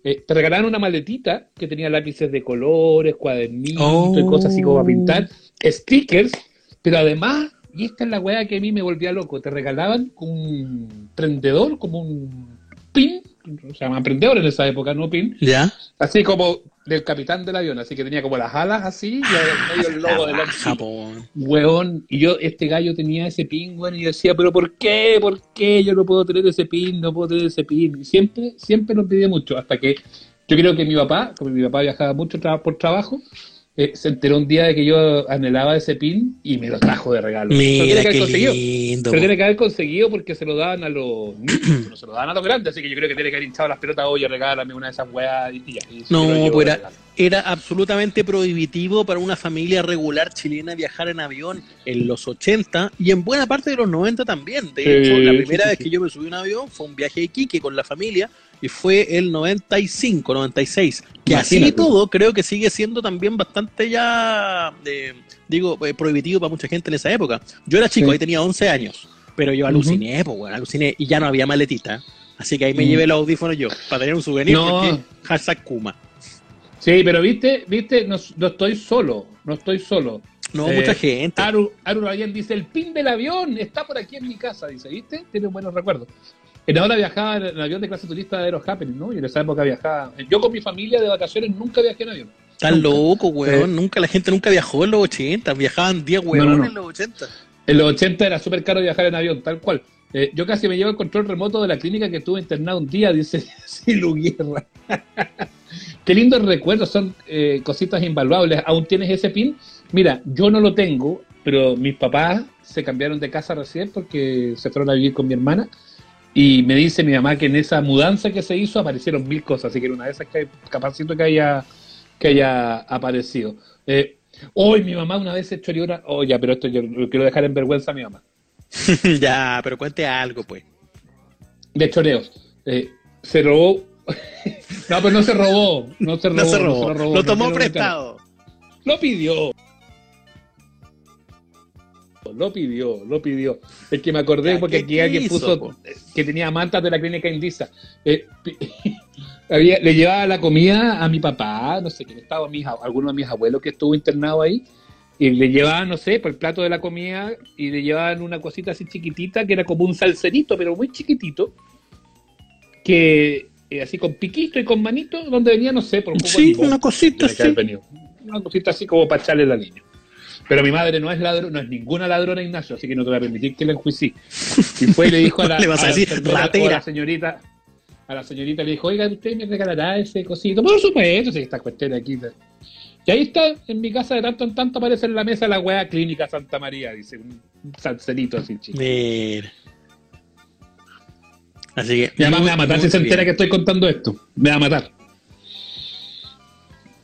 eh, te regalaban una maletita que tenía lápices de colores, cuadernitos y Oh. cosas así como para pintar, stickers, pero además, y esta es la weá que a mí me volvía loco, te regalaban un prendedor, como un pin, se llama prendedor en esa época, no pin, ¿Ya? así como del capitán del avión, así que tenía como las alas así, y medio el (laughs) logo del. Weón, y yo, este gallo tenía ese pin, weón, y yo decía, pero ¿por qué? ¿Por qué yo no puedo tener ese pin? No puedo tener ese pin. Y siempre, siempre lo pedí mucho, hasta que yo creo que mi papá, como mi papá viajaba mucho tra- por trabajo, eh, se enteró un día de que yo anhelaba ese pin y me lo trajo de regalo. Mira que haber qué conseguido. lindo. Pero po. tiene que haber conseguido porque se lo daban a los (clears throat) niños, no se lo daban a los grandes, así que yo creo que tiene que haber hinchado las pelotas, oye, regálame una de esas weas y ya. y se No, pues de era, era absolutamente prohibitivo para una familia regular chilena viajar en avión en los 80 y en buena parte de los 90 también. De Sí, hecho, la primera sí, vez que yo me subí a un avión fue un viaje a Iquique con la familia y fue el 95, 96. Que así y Imagínate. todo, creo que sigue siendo también bastante ya, eh, digo, eh, prohibitivo para mucha gente en esa época. Yo era chico, Sí. ahí tenía 11 años, pero yo aluciné, pues, bueno, aluciné y ya no había maletita. Así que ahí me Mm. llevé los audífonos yo, para tener un souvenir, No. porque hashtag Kuma. Sí, pero viste, viste, no, no estoy solo, no estoy solo. No, Eh, mucha gente. Aru, Aru dice, el pin del avión está por aquí en mi casa, dice, ¿viste? Tiene buenos recuerdos. En ahora viajaba en avión de clase turista de Aero Happening, ¿no? Y en esa época viajaba. Yo con mi familia de vacaciones nunca viajé en avión. Estás nunca. loco, weón. Nunca, la gente nunca viajó en los 80. Viajaban 10 weones no, no. en los 80. En los 80 era súper caro viajar en avión, tal cual. Eh, yo casi me llevo el control remoto de la clínica que estuve internado un día, (laughs) dice Silu Guerra. (laughs) Qué lindos recuerdos, son eh, cositas invaluables. ¿Aún tienes ese pin? Mira, yo no lo tengo, pero mis papás se cambiaron de casa recién porque se fueron a vivir con mi hermana. Y me dice mi mamá que en esa mudanza que se hizo aparecieron mil cosas, así que era una de esas que capacito que haya, que haya aparecido. Eh, hoy mi mamá una vez se choreó una. Oh, ya, pero esto yo lo quiero dejar en vergüenza a mi mamá. (laughs) ya, pero cuente algo, pues. de choreos. Eh, se robó. (laughs) no, pero no se robó. No se robó. No se robó. no se robó, Lo tomó prestado. Lo pidió. Lo pidió, lo pidió. Es que me acordé Ya, porque ¿qué aquí alguien puso po? que tenía mantas de la clínica Indisa. Eh, (laughs) había- le llevaba la comida a mi papá, no sé quién estaba, mis, alguno de mis abuelos que estuvo internado ahí, y le llevaban, no sé, por el plato de la comida, y le llevaban una cosita así chiquitita, que era como un salserito, pero muy chiquitito, que eh, así con piquito y con manito, donde venía, no sé, por un poco de Sí, limón. una cosita venido. Una cosita así como para echarle al niño. Pero mi madre no es ladrón, no es ninguna ladrona, Ignacio, así que no te voy a permitir que la enjuicie. Y fue y le dijo a la, (laughs) Le vas a decir, señorita, a la señorita le dijo, oiga, ¿usted me regalará ese cosito? Por supuesto, si esta cuestión aquí. Y ahí está, en mi casa de tanto en tanto aparece en la mesa la weá clínica Santa María, dice, un salserito así chico. Mira. Así que. Mi mamá me va a matar si se entera que estoy contando esto. Me va a matar.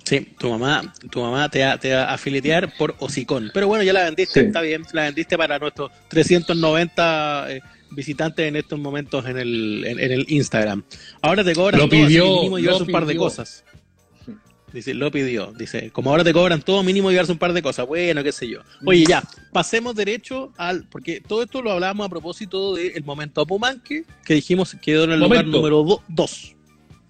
Sí, tu mamá, tu mamá te va, te va a filetear por hocicón. Pero bueno, ya la vendiste, Sí. está bien, la vendiste para nuestros 390 eh, visitantes en estos momentos en el, en, en el Instagram. Ahora te cobran Lo todo, pidió, mínimo llevarse un par de cosas. Dice, lo pidió. Dice, como ahora te cobran todo, mínimo llevarse un par de cosas. Bueno, qué sé yo. Oye, ya, pasemos derecho al. Porque todo esto lo hablábamos a propósito del momento Apumanque, que dijimos que quedó en el lugar número 2.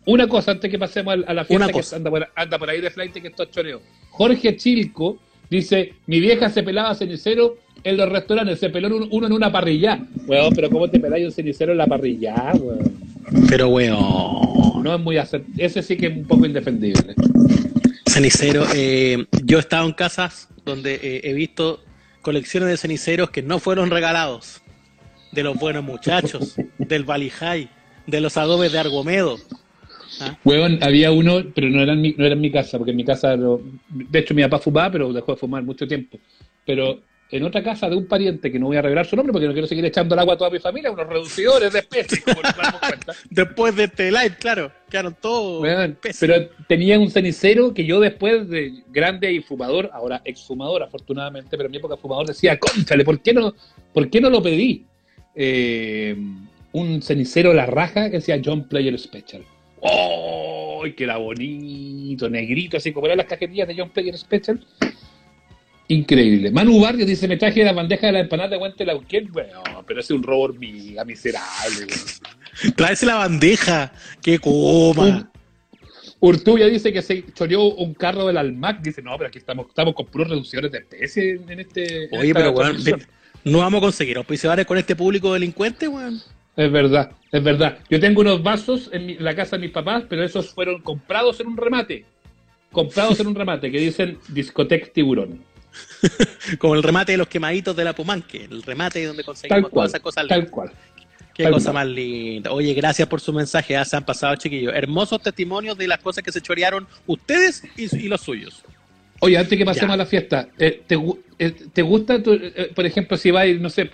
Una cosa antes que pasemos a la fiesta Una que cosa. anda por, anda por ahí de flight que esto es choreo. Jorge Chilco dice, mi vieja se pelaba cenicero en los restaurantes, se peló un- uno en una parrilla. Weón, pero ¿cómo te peláis un cenicero en la parrilla, weón? Pero, weón. No es muy acert- Ese sí que es un poco indefendible. Cenicero, eh, yo he estado en casas donde eh, he visto colecciones de ceniceros que no fueron regalados. De los buenos muchachos, del Valijay, de los adobes de Argomedo. ¿Ah? Weón, había uno, pero no era, en mi, no era en mi casa, porque en mi casa, lo- de hecho mi papá fumaba, pero dejó de fumar mucho tiempo. Pero en otra casa de un pariente, que no voy a revelar su nombre porque no quiero seguir echando el agua a toda mi familia, unos reducidores de especies, como nos damos cuenta. (laughs) Después de este live, claro, quedaron todos Weón, pésimos. pero tenía un cenicero que yo después de grande y fumador, ahora exfumador afortunadamente, pero en mi época fumador decía, conchale, ¿por qué no, por qué no lo pedí? Eh, un cenicero La Raja que decía John Player Special. ¡Oh! Que era bonito, negrito, así como eran las cajetillas de John Player Special. Increíble. Manu Barrios dice, me traje la bandeja de la empanada de Guante Lauquén. Bueno, pero ese es un robo hormiga, miserable. weón. Tráese la bandeja, que coma. Urtubia dice que se choreó un carro del Almac. Dice, no, pero aquí estamos, estamos con puros reducciones de especies en este. Oye, pero weón, no vamos a conseguir auspiciadores con este público delincuente, weón. Es verdad, es verdad. Yo tengo unos vasos en mi- la casa de mis papás, pero esos fueron comprados en un remate. Comprados en un remate que dicen Discotec Tiburón. (laughs) Como el remate de los quemaditos de la Pumanque, el remate donde Tal conseguimos cual. todas esas cosas Tal cual. Qué cosa más linda. Oye, gracias por su mensaje. Ya se han pasado, chiquillos. Hermosos testimonios de las cosas que se chorearon ustedes y, y los suyos. Oye, antes que pasemos Ya. a la fiesta, eh, ¿te, gu- eh, te gusta, tu- eh, por ejemplo, si vas, no sé,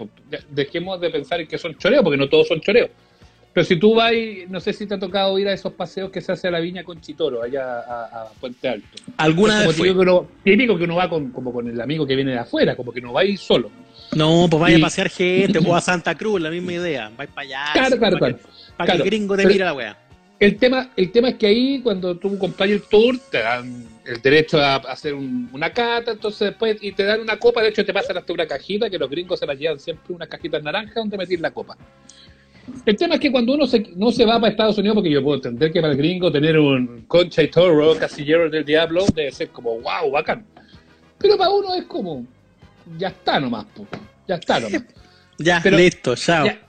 dejemos de pensar en que son choreos, porque no todos son choreos. Pero si tú vas, no sé si te ha tocado ir a esos paseos que se hace a la viña con Chitoro, allá a, a Puente Alto. ¿Alguna Es vez como fue? típico que, uno, típico que uno va con, como con el amigo que viene de afuera, como que no va a ir solo. No, pues vaya Y- a pasear gente (laughs) o a Santa Cruz, la misma idea. Vais para allá. Claro, claro, para claro. Que, para que el gringo te mire la wea. El tema, el tema es que ahí, cuando tú compras el tour, te dan el derecho a hacer un- una cata, entonces después, y te dan una copa, de hecho te pasan hasta una cajita, que los gringos se las llevan siempre, una cajita naranja donde meter la copa. El tema es que cuando uno se, no se va para Estados Unidos, porque yo puedo entender que para el gringo tener un concha y toro, casillero del diablo, debe ser como, wow, bacán. Pero para uno es como, ya está nomás, po, ya está nomás. (laughs) Ya, Pero- listo, chao. Ya,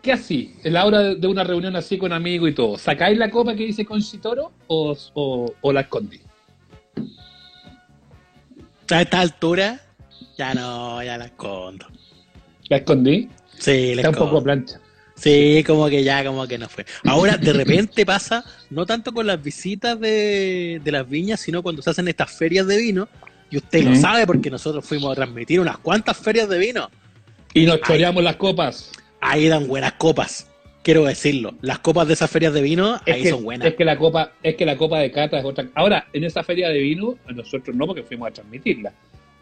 ¿Qué así? En la hora de- una reunión así con amigos y todo, ¿sacáis la copa que dice Conchitoro o, o, o la A esta altura, ya no, ya la escondo. ¿La escondí? Sí, la Está un poco plancha. Sí, como que ya, como que no fue. Ahora, de repente pasa, no tanto con las visitas de, de las viñas, sino cuando se hacen estas ferias de vino, y usted lo sabe porque nosotros fuimos a transmitir unas cuantas ferias de vino. Y nos choreamos las copas. Ahí dan buenas copas, quiero decirlo. Las copas de esas ferias de vino, Es ahí que, son buenas. es que la copa, es que la copa de cata es otra. Ahora, en esa feria de vino, nosotros no, porque fuimos a transmitirla.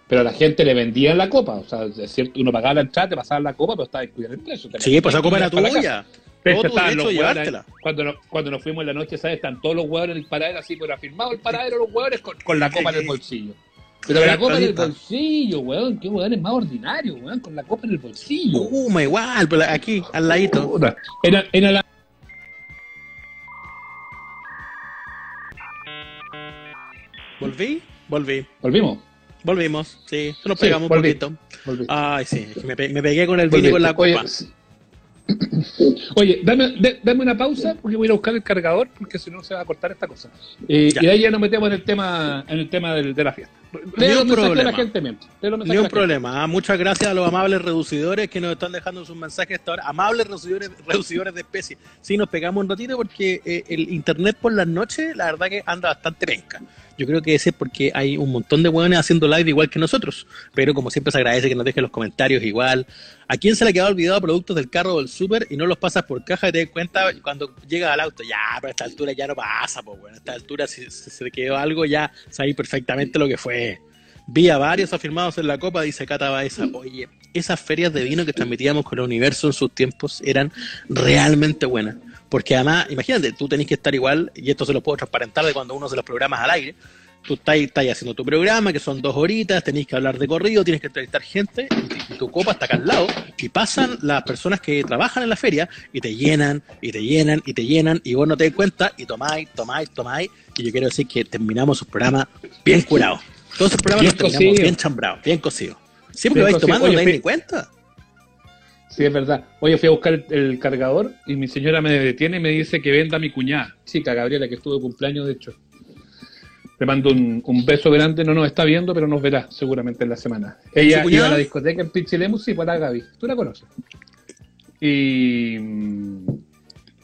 Pero a la gente le vendían la copa. O sea, es cierto, uno pagaba la entrada, te pasaban la copa, pero estaba incluida en el precio. Sí, pues esa copa era tuya. Todo tu derecho los llevártela. cuando, nos, cuando nos fuimos en la noche, ¿sabes? Están todos los hueones en el paradero, así, por afirmado el paradero, los hueones con, con la copa en el bolsillo. Pero la copa en el bolsillo, weón. Qué weón es más ordinario, weón. Con la copa en el bolsillo. Puma igual, pero aquí, al ladito. Era, era la... ¿Volví? Volví. Volvimos. Volvimos, sí. Nos Sí, pegamos un poquito. Volví. Ay, sí. Me, pe- me pegué con el vino y con la copa. (coughs) Oye, dame, de- dame una pausa porque voy a ir a buscar el cargador porque si no se va a cortar esta cosa. Eh, y de ahí ya nos metemos en el tema, en el tema del- de la fiesta. Lea los un de la problema. gente Ni un problema. ¿ah? Muchas gracias a los amables reducidores que nos están dejando sus mensajes hasta ahora. Amables reducidores, reducidores de especies. Sí, nos pegamos un ratito porque eh, el internet por las noches, la verdad que anda bastante penca. Yo creo que ese es porque hay un montón de hueones haciendo live igual que nosotros. Pero como siempre se agradece que nos dejen los comentarios igual. ¿A quién se le ha quedado olvidado productos del carro o del súper y no los pasas por caja y te das cuenta cuando llega al auto? Ya, pero a esta altura ya no pasa, pues bueno. A esta altura si, se quedó algo ya sabéis perfectamente lo que fue. Vi a varios afirmados en la copa, dice Cata Baeza. Oye, esas ferias de vino que transmitíamos con el universo en sus tiempos eran realmente buenas. Porque además, imagínate, tú tenés que estar igual, y esto se lo puedo transparentar de cuando uno se los programas al aire. Tú estás, estás haciendo tu programa, que son dos horitas, tenés que hablar de corrido, tienes que entrevistar gente, y, y tu copa está acá al lado, y pasan las personas que trabajan en la feria, y te llenan, y te llenan, y te llenan, y vos no te das cuenta, y tomáis, tomáis, tomáis, y yo quiero decir que terminamos sus programas bien curados. Todos esos programas Bien los terminamos cocido. bien chambrados, bien cocidos. Siempre Bien vais tomando, Oye, no te fui- ni cuenta. Sí, es verdad. Oye, fui a buscar el, el cargador y mi señora me detiene y me dice que venda a mi cuñada, chica Gabriela, que estuvo de cumpleaños, de hecho. Le mando un, un beso grande, no nos está viendo, pero nos verá seguramente en la semana. Ella iba a la discoteca en Pichilemus, sí, pues la Gaby. Tú la conoces. Y,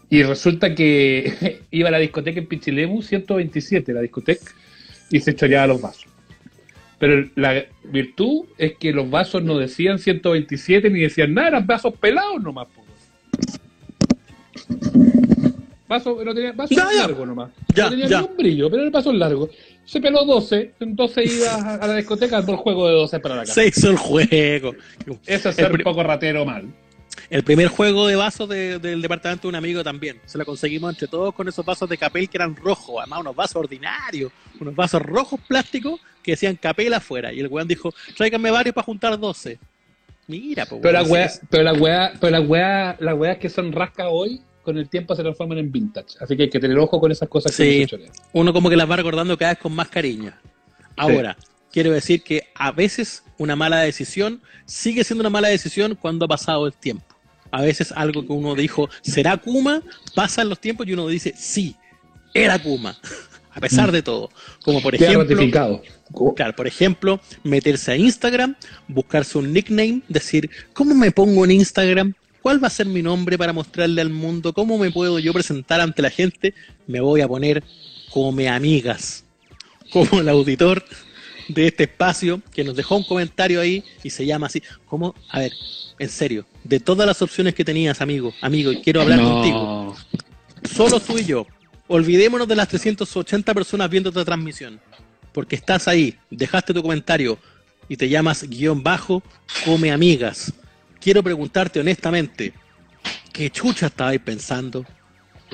y resulta que (laughs) iba a la discoteca en Pichilemus 127, la discoteca, y se choreaba los vasos. Pero la virtud es que los vasos no decían 127 ni decían nada, eran vasos pelados nomás. po. Vaso, no tenía, vaso Ya, ya. largo nomás. Ya, no tenía ya. ningún brillo, pero el vaso largo. Se peló 12, entonces (laughs) iba a, la discoteca por juego de 12 para la casa. Se hizo el juego. Eso es El ser un poco ratero mal. El primer juego de vasos de- del departamento de un amigo también. Se lo conseguimos entre todos con esos vasos de capel que eran rojos. Además, unos vasos ordinarios. Unos vasos rojos plásticos que decían capel afuera. Y el weón dijo, tráiganme varios para juntar 12. Mira, pues. Pero la wea, pero la wea, pero la wea, las weas que son rasca hoy, con el tiempo se transforman en vintage. Así que hay que tener ojo con esas cosas que Sí. chorean. Uno como que las va recordando cada vez con más cariño. Ahora, quiero decir que a veces una mala decisión sigue siendo una mala decisión cuando ha pasado el tiempo. A veces algo que uno dijo, ¿será Kuma? Pasan los tiempos y uno dice, sí, era Kuma. (laughs) A pesar de todo. Como por Queda ejemplo, ratificado. Claro, por ejemplo, meterse a Instagram, buscarse un nickname, decir, ¿cómo me pongo en Instagram? ¿Cuál va a ser mi nombre para mostrarle al mundo? ¿Cómo me puedo yo presentar ante la gente? Me voy a poner come amigas, como el auditor de este espacio que nos dejó un comentario ahí y se llama así. ¿Cómo? A ver, en serio, de todas las opciones que tenías, amigo, amigo, y quiero hablar No. contigo, solo tú y yo. Olvidémonos de las 380 personas viendo esta transmisión. Porque estás ahí, dejaste tu comentario y te llamas guion bajo, come amigas. Quiero preguntarte honestamente, ¿qué chucha estabais pensando?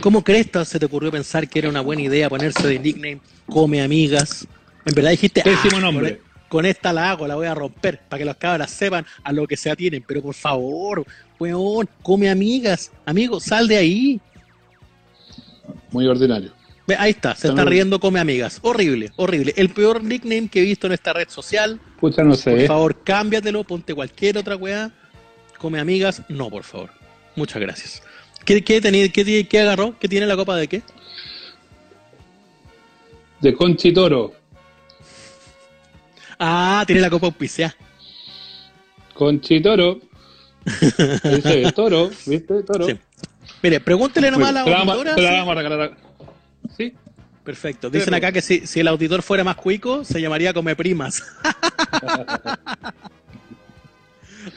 ¿Cómo crees que se te ocurrió pensar que era una buena idea ponerse de nickname come amigas? En verdad dijiste, Pésimo "Ah, nombre". con- Con esta la hago, la voy a romper para que los cabras sepan a lo que se atienen. Pero por favor, weón, come amigas. Amigo, sal de ahí. Muy ordinario. Ve, ahí está, se está riendo come amigas. Horrible, horrible. El peor nickname que he visto en esta red social. Pucha, no Por sé. favor, cámbiatelo, ponte cualquier otra weá. Come amigas, no, por favor. Muchas gracias. ¿Qué, qué, qué, qué agarró? ¿Qué tiene la copa de qué? De Conchitoro. Ah, tiene la copa auspiciada. Conchitoro. Dice (laughs) toro, ¿viste? Toro. Sí. Mire, pregúntele nomás a la auditora. la regalar. ¿Sí? Perfecto. Dicen Pero- acá que si, si el auditor fuera más cuico, se llamaría Come Primas. (laughs)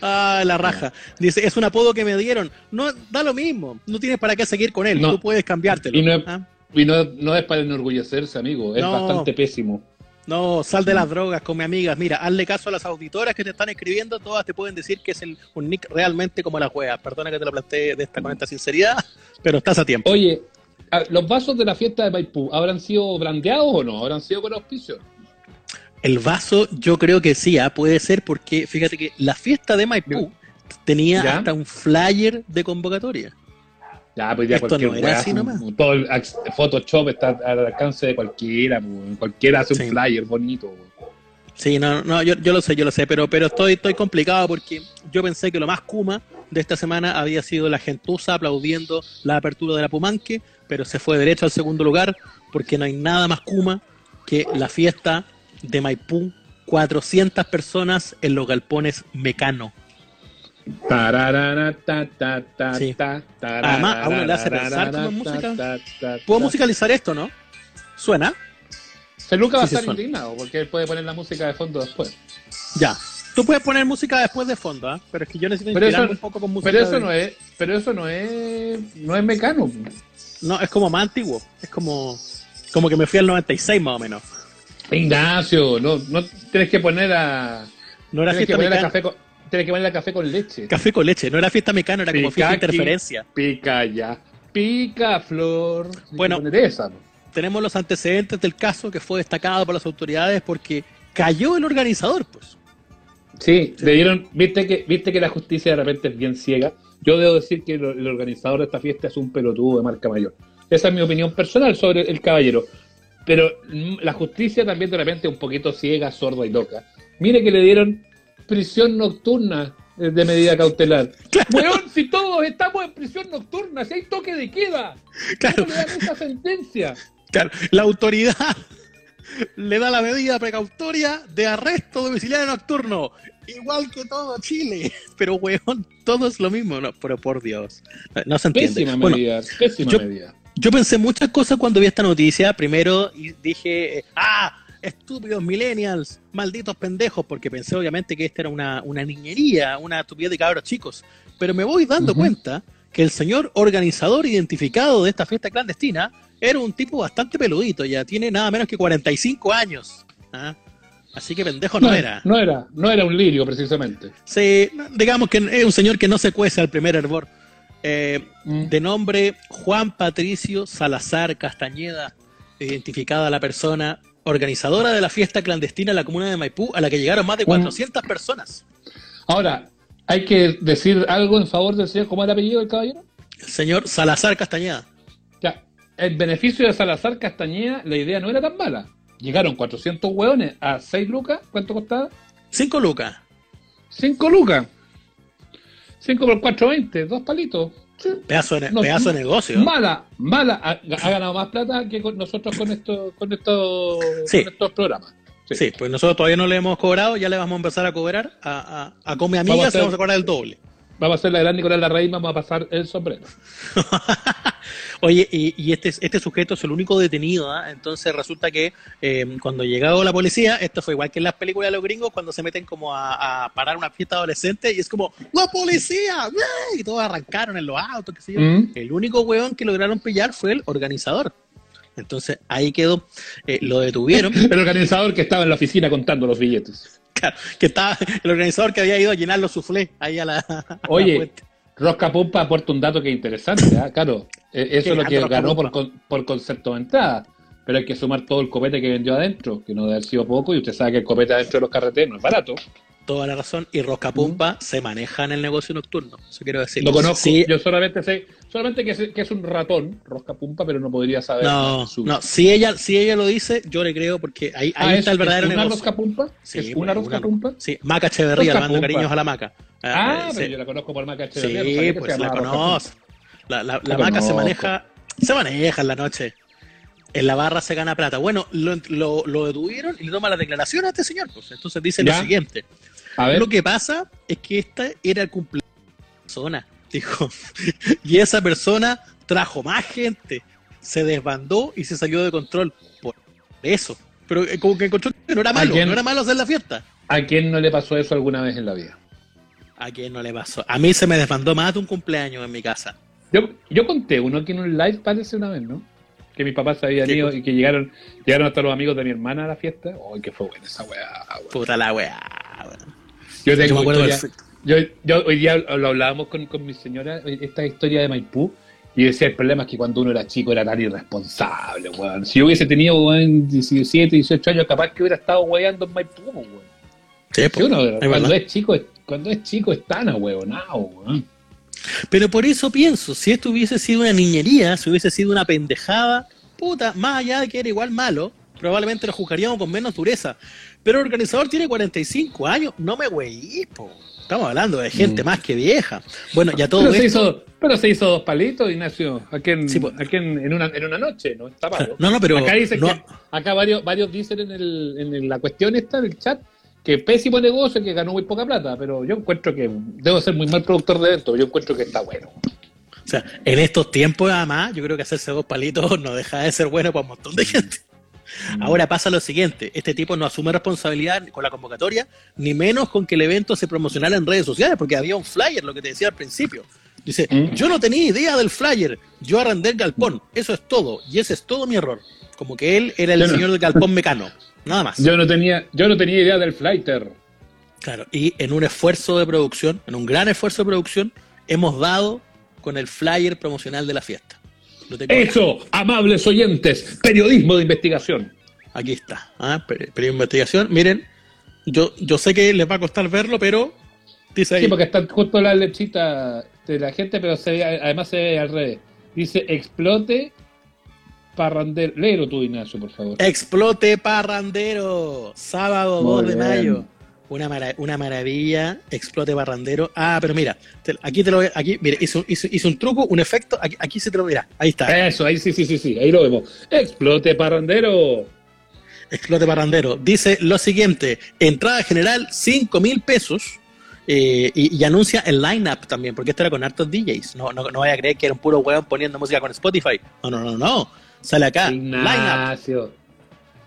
ah, la raja. Dice, es un apodo que me dieron. No, da lo mismo. No tienes para qué seguir con él. No. Tú puedes cambiártelo. Y no es- ¿Ah? Y no, no es para enorgullecerse, amigo. Es No. bastante pésimo. No, sal de las drogas, come amigas. Mira, hazle caso a las auditoras que te están escribiendo, todas te pueden decir que es el, un nick realmente como la juega. Perdona que te lo planteé de esta, con esta sinceridad, pero estás a tiempo. Oye, a- ¿los vasos de la fiesta de Maipú habrán sido brandeados o no? ¿Habrán sido con auspicio? El vaso, yo creo que sí, ah, puede ser porque fíjate que la fiesta de Maipú tenía ¿Ya? hasta un flyer de convocatoria. Ya, pues ya Esto cualquier no era weá, así nomás. Todo el Photoshop está al alcance de cualquiera, pues, cualquiera hace Sí. un flyer bonito. pues. Sí, no, no, yo, yo lo sé, yo lo sé, pero, pero estoy, estoy complicado porque yo pensé que lo más kuma de esta semana había sido la gentuza aplaudiendo la apertura de la Pumanque, pero se fue derecho al segundo lugar porque no hay nada más kuma que la fiesta de Maipú, 400 personas en los galpones Mecano. Sí. Además, a uno le hace pensar como música. ¿Puedo musicalizar esto, no? ¿Suena? Feluca va a Sí, estar indignado porque él puede poner la música de fondo después. Ya. Tú puedes poner música después de fondo, ¿ah? pero es que yo necesito Pero eso- un poco con música. Pero eso de- no es, pero eso no es, no es mecano. No, es como más antiguo. Es como, como que me fui al 96 más o menos. Ignacio, no, no tienes que poner a, No era tienes que fiesta poner a mecano. café con, tienes que poner a café con leche. Café con leche, no era fiesta mecano, era como Pica fiesta aquí. interferencia. Pica ya, pica flor. Que Bueno. poner esa, ¿no? Tenemos los antecedentes del caso que fue destacado por las autoridades porque cayó el organizador, pues. Sí, le dieron, viste que, viste que la justicia de repente es bien ciega. Yo debo decir que el organizador de esta fiesta es un pelotudo de marca mayor. Esa es mi opinión personal sobre el caballero. Pero mm, la justicia también de repente un poquito ciega, sorda y loca. Mire que le dieron prisión nocturna eh, de medida cautelar. (laughs) Weón, si todos estamos en prisión nocturna, si hay toque de queda, Claro, ¿cómo le dan esa sentencia? claro, la autoridad (laughs) le da la medida precautoria de arresto domiciliario nocturno, igual que todo Chile. (laughs) Pero, weón, todo es lo mismo, no, pero por Dios, no se entiende. Pésima Bueno, medida, pésima yo- medida. Yo pensé muchas cosas cuando vi esta noticia. Primero dije, ah, estúpidos millennials, malditos pendejos, porque pensé obviamente que esta era una, una niñería, una estupidez de cabros chicos. Pero me voy dando cuenta que el señor organizador identificado de esta fiesta clandestina era un tipo bastante peludito, ya tiene nada menos que 45 años. ¿ah? Así que pendejo no, era. No era, no era un lirio precisamente. Sí, digamos que es un señor que no se cuece al primer hervor. Eh, de nombre Juan Patricio Salazar Castañeda, identificada la persona organizadora de la fiesta clandestina en la comuna de Maipú, a la que llegaron más de Un- 400 personas. Ahora, hay que decir algo en favor del señor, ¿cómo era el apellido del caballero? El señor Salazar Castañeda. Ya, el beneficio de Salazar Castañeda, la idea no era tan mala. Llegaron 400 hueones a 6 lucas, ¿cuánto costaba? 5 lucas. 5 lucas. 5 por 4, 20, dos palitos. Sí. Pedazo de, No, pedazo de negocio. Mala, mala. Ha, ha ganado más plata que con nosotros con, esto, con, estos, Sí. con estos programas. Sí. Sí, pues nosotros todavía no le hemos cobrado, ya le vamos a empezar a cobrar a, a, a Come Vamos a Amigas y hacer- vamos a cobrar el doble. Vamos a hacer la gran Nicolás Larraín, vamos a pasar el sombrero. (laughs) Oye, y, y este, este sujeto es el único detenido, ¿ah? entonces resulta que eh, cuando llegó la policía, esto fue igual que en las películas de los gringos, cuando se meten como a, a parar una fiesta adolescente y es como, ¡la policía! Y todos arrancaron en los autos, qué sé yo. Mm. El único weón que lograron pillar fue el organizador. Entonces ahí quedó, eh, lo detuvieron, (laughs) El organizador que estaba en la oficina contando los billetes. claro, que estaba el organizador que había ido a llenar los suflés ahí a la, a Oye. Rosca Pumpa aporta un dato que es interesante, ¿ah? claro. eh, Eso es lo que Rosca ganó por, Pumpa. por concepto de entrada. Pero hay que sumar todo el copete que vendió adentro, que no debe haber sido poco, y usted sabe que el copete adentro de los carreteros no es barato. Toda la razón. Y Roscapumpa se maneja en el negocio nocturno. Eso quiero decir. Lo conozco, Sí, yo solamente sé, solamente que es, que es un ratón, Rosca Pumpa, pero no podría saber. no, su- no. Si ella, si ella lo dice, yo le creo porque ahí, ahí Ah, está el ¿es- verdadero ¿es una negocio. Rosca Pumpa? Sí, ¿Es una Rosca Pumpa? Sí, Maca Echeverría, le Rosca mando Pumpa. cariños a la Maca. Ah, sí. pero yo la conozco por Maca Sí, Echeverría, que pues la conoce. La, la, la Maca se conozco. maneja, se maneja en la noche. En la barra se gana plata. Bueno, lo, lo, lo detuvieron y le toma la declaración a este señor. Pues entonces dice Ya. lo siguiente. A ver, Lo que pasa es que esta era el cumpleaños de persona, dijo. (laughs) Y esa persona trajo más gente, se desbandó y se salió de control por eso. Pero eh, como que encontró que no era malo, no era malo hacer la fiesta. ¿a quién no le pasó eso alguna vez en la vida? ¿A quién no le pasó? A mí se me desbandó más de un cumpleaños en mi casa. Yo, yo conté uno que en un live parece una vez, ¿no? que mis papás se habían ido y que llegaron, llegaron hasta los amigos de mi hermana a la fiesta. ¡Ay, que fue buena esa weá! weón. Puta la weá. Yo tengo me acuerdo historia- perfecto. yo, yo hoy día lo hablábamos con, con mi señora, esta historia de Maipú, y decía, el problema es que cuando uno era chico era tan irresponsable, weón. Si yo hubiese tenido, weón, 17, 18 años, capaz que hubiera estado weando en Maipú, weón. Sí, Que po, uno, cuando es chico, es- cuando es chico es tan ahueonado, weón. Pero por eso pienso, si esto hubiese sido una niñería, si hubiese sido una pendejada, puta, más allá de que era igual malo, probablemente lo juzgaríamos con menos dureza. Pero el organizador tiene 45 años, no me güey, po. Estamos hablando de gente Mm. más que vieja. Bueno, ya todo Pero se, hizo, pero se hizo dos palitos, Ignacio, aquí en, Sí, pues. aquí en, en una, en una noche, ¿no? Está malo. No, no, pero acá no- que, acá varios, varios dicen en, el, en la cuestión esta del chat que pésimo negocio, que ganó muy poca plata, pero yo encuentro que debo ser muy mal productor de eventos, yo encuentro que está bueno. O sea, en estos tiempos, además, yo creo que hacerse dos palitos (laughs) no deja de ser bueno para un montón de gente. Ahora pasa lo siguiente, este tipo no asume responsabilidad con la convocatoria, ni menos con que el evento se promocionara en redes sociales, porque había un flyer, lo que te decía al principio. Dice, Mm. yo no tenía idea del flyer, yo arrendé el galpón, eso es todo, y ese es todo mi error. Como que él era el señor del galpón mecano, nada más. Yo no tenía, yo no tenía idea del flighter. Claro, y en un esfuerzo de producción, en un gran esfuerzo de producción, hemos dado con el flyer promocional de la fiesta. Acá. Eso, amables oyentes, periodismo de investigación. Aquí está. Ah, per- periodo de investigación. Miren, yo, yo sé que les va a costar verlo, pero dice ahí. Sí, porque están justo las lechitas de la gente, pero se además se ve al revés. Dice explote parrandero. Léelo tú, Ignacio, por favor. Explote Parrandero, sábado Muy 2 de mayo. Una, mara- una maravilla, explote Parrandero. Ah, pero mira, te- aquí te lo voy- aquí, mire, hizo, hizo, hizo un truco, un efecto, aquí, aquí se te lo mira, ahí está. Eso, ahí sí, sí, sí, sí, ahí lo vemos. Explote parrandero. Explote Parrandero. Dice lo siguiente: entrada general 5 mil pesos. eh, y, y anuncia el lineup también, porque esto era con hartos DJs. No, no, no vaya a creer que era un puro weón poniendo música con Spotify. No, no, no, no. Sale acá. Ignacio.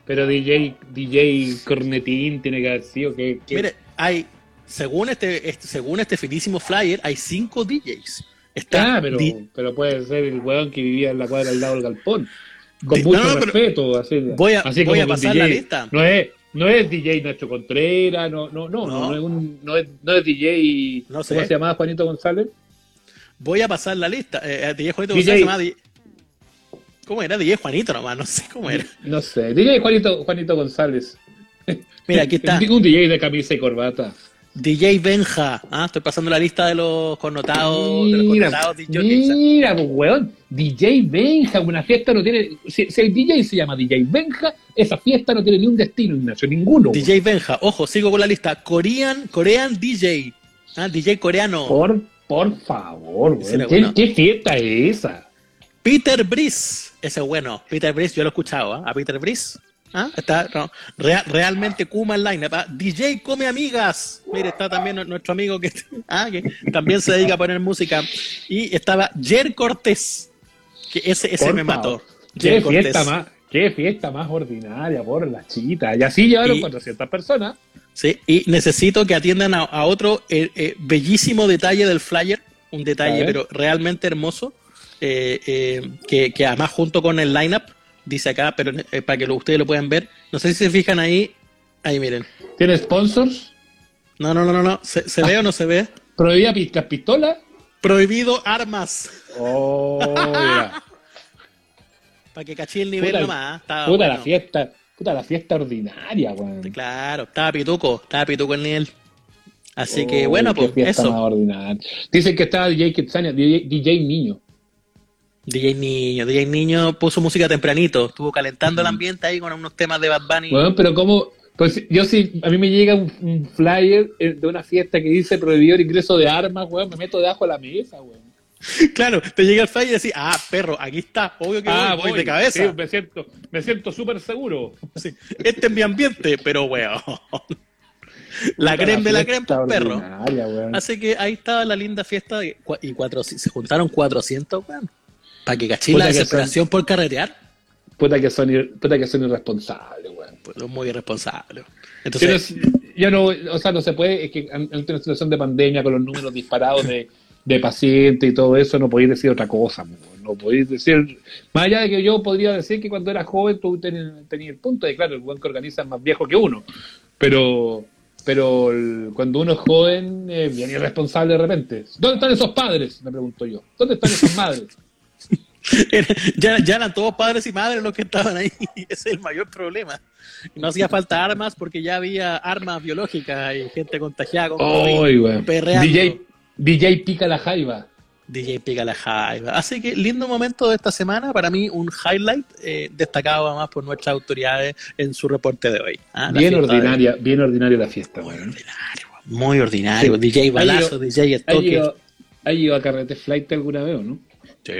Pero DJ, DJ Cornetín tiene que haber sido que. Mire, hay, según este, este- según este finísimo flyer, hay cinco DJs. Está Ah, pero, di- pero puede ser el weón que vivía en la cuadra al lado del galpón. Con mucho no, respeto. Así, voy a- así voy a pasar la lista. No es, no es DJ Nacho Contreras, no, no, no, no, No. es, un, no, es, no es DJ. No sé. ¿Cómo se llamaba Juanito González? Voy a pasar la lista. Eh, eh, DJ Juanito DJ. González se llama ¿Cómo era? DJ Juanito nomás, no sé cómo era. No sé. DJ Juanito, Juanito González. Mira, aquí (laughs) está. Un DJ de camisa y corbata. DJ Benja. Ah, estoy pasando la lista de los connotados, de los Mira, connotados mira, pues, weón, DJ Benja, una fiesta no tiene, si, si el DJ se llama DJ Benja, esa fiesta no tiene ni un destino, Ignacio, ninguno. DJ Benja. Ojo, sigo con la lista. Korean, Korean DJ. Ah, DJ coreano. Por, por favor, weón, ¿qué, bueno. qué fiesta es esa? Peter Brice. Ese es bueno. Peter Brice, yo lo he escuchado, ¿ah? A Peter Brice. ¿Ah? Está no, rea- realmente Kuma en line. DJ Come Amigas. Mire, está también nu- nuestro amigo que, (laughs) ah, que también se dedica a poner música. Y estaba Jer Cortés. Que ese, ese me mató. favor. Qué Jer fiesta más, qué fiesta más ordinaria por las chitas. Y así llevaron Y- 400 personas. Sí, y necesito que atiendan a, a otro eh, eh, bellísimo detalle del flyer, un detalle pero realmente hermoso, eh, eh, que, que además junto con el lineup, dice acá, pero eh, para que lo- ustedes lo puedan ver, no sé si se fijan ahí, ahí miren, ¿Tiene sponsors? no, no, no, no, no. ¿Se, se ve o no se ve? ¿Prohibida pizcas pistolas? Prohibido armas, Oh, (laughs) para que caché el nivel Puta, nomás, estaba Puta la fiesta, puta la fiesta ordinaria, weón. Claro, estaba pituco, estaba pituco el nivel. Así que Oh, bueno, pues eso. más. Dicen que estaba DJ Kitsania, DJ, DJ Niño. DJ Niño, DJ Niño puso música tempranito, estuvo calentando el ambiente ahí con unos temas de Bad Bunny. Bueno, pero como, pues yo sí, a mí me llega un, un flyer eh, de una fiesta que dice prohibido el ingreso de armas, weón, me meto debajo de la mesa, weón. (laughs) Claro, te llega el flyer y decís, ah, perro, aquí está, obvio que voy, voy de cabeza. Ah, sí, me siento, me siento súper seguro. Sí, Este es mi ambiente, pero weón. (laughs) La creme de la creme, perro. weón. Así que ahí estaba la linda fiesta y cuatro, se juntaron 400, weón. Para que Puta la desesperación por carretear, Puta que son, puta que son irresponsables, weón. pues muy irresponsable. Yo no, Entonces, yo no, o sea, no se puede, es que ante una situación de pandemia con los números disparados de, de paciente y todo eso, no podéis decir otra cosa. No podéis decir, más allá de que yo podría decir que cuando era joven tú tenías, el punto de, claro, el buen que organiza es más viejo que uno, pero pero cuando uno es joven es bien irresponsable de repente. ¿Dónde están esos padres? Me pregunto yo. ¿Dónde están esas madres? (laughs) ya, ya eran todos padres y madres los que estaban ahí. (laughs) Ese es el mayor problema. No hacía falta armas porque ya había armas biológicas y gente contagiada con COVID, DJ, DJ pica la jaiba. DJ pica la jaiba. Así que lindo momento de esta semana. Para mí, un highlight eh, destacado además por nuestras autoridades en su reporte de hoy. ¿ah? Bien ordinaria, bien ordinaria la fiesta. Muy ordinario, muy ordinario. DJ Balazo, DJ Estoque. ¿Ha ido a Carrete Flight alguna vez o no? Sí.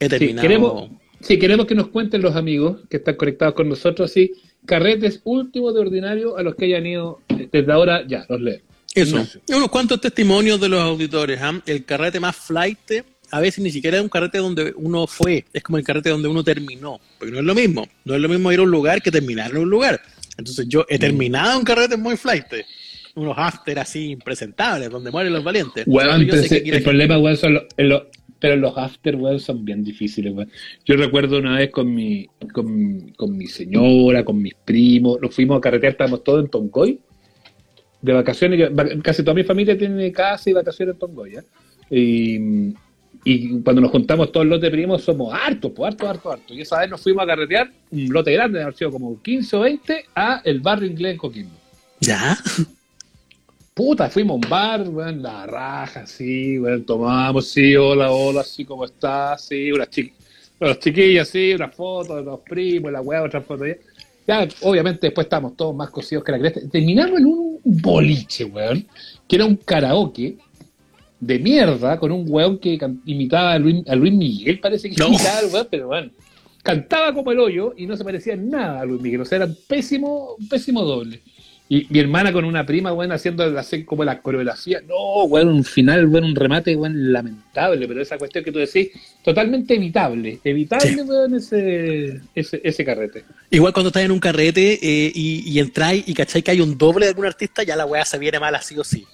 He terminado. queremos, Sí, queremos que nos cuenten los amigos que están conectados con nosotros, así, carretes últimos de ordinario a los que hayan ido desde ahora, ya, los leo. Eso, unos cuantos testimonios de los auditores. ¿ah? El carrete más flight, a veces ni siquiera es un carrete donde uno fue, es como el carrete donde uno terminó, porque no es lo mismo, no es lo mismo ir a un lugar que terminar en un lugar. Entonces yo he mm. terminado un carrete muy flight, unos after así impresentables, donde mueren los valientes. el problema, weón, son los, pero los after, weón, son bien difíciles, weón. Yo recuerdo una vez con mi, con, con, mi señora, con mis primos, nos fuimos a carretear, estábamos todos en Tongoy, de vacaciones, casi toda mi familia tiene casa y vacaciones en Tongoy, ¿ya? Y, y cuando nos juntamos todos los de primos somos hartos, pues hartos, hartos, hartos. Y esa vez nos fuimos a carretear un lote grande, de haber sido como 15 o 20, a el barrio inglés en Coquimbo. ¿Ya? Puta, fuimos a un bar, weón, la raja, sí, weón, tomamos, sí, hola, hola, sí, ¿cómo estás? Sí, unas, chiquillas, sí, unas fotos de los primos, la weá, otra foto. Ya. obviamente después estábamos todos más cosidos que la cresta. Terminamos en un boliche, weón, que era un karaoke de mierda, con un weón que imitaba a Luis, a Luis Miguel, parece que imitaba al weón, pero bueno, cantaba como el hoyo y no se parecía en nada a Luis Miguel, o sea, era pésimo, pésimo doble. Y mi hermana con una prima, bueno, haciendo la, como la coreografía. No, bueno, un final, bueno, un remate, bueno, lamentable, pero esa cuestión que tú decís, totalmente evitable. Evitable, bueno, ese, ese, ese, carrete. Igual cuando estás en un carrete eh, y, y entráis y cacháis que hay un doble de algún artista, ya la weá se viene mal así o sí.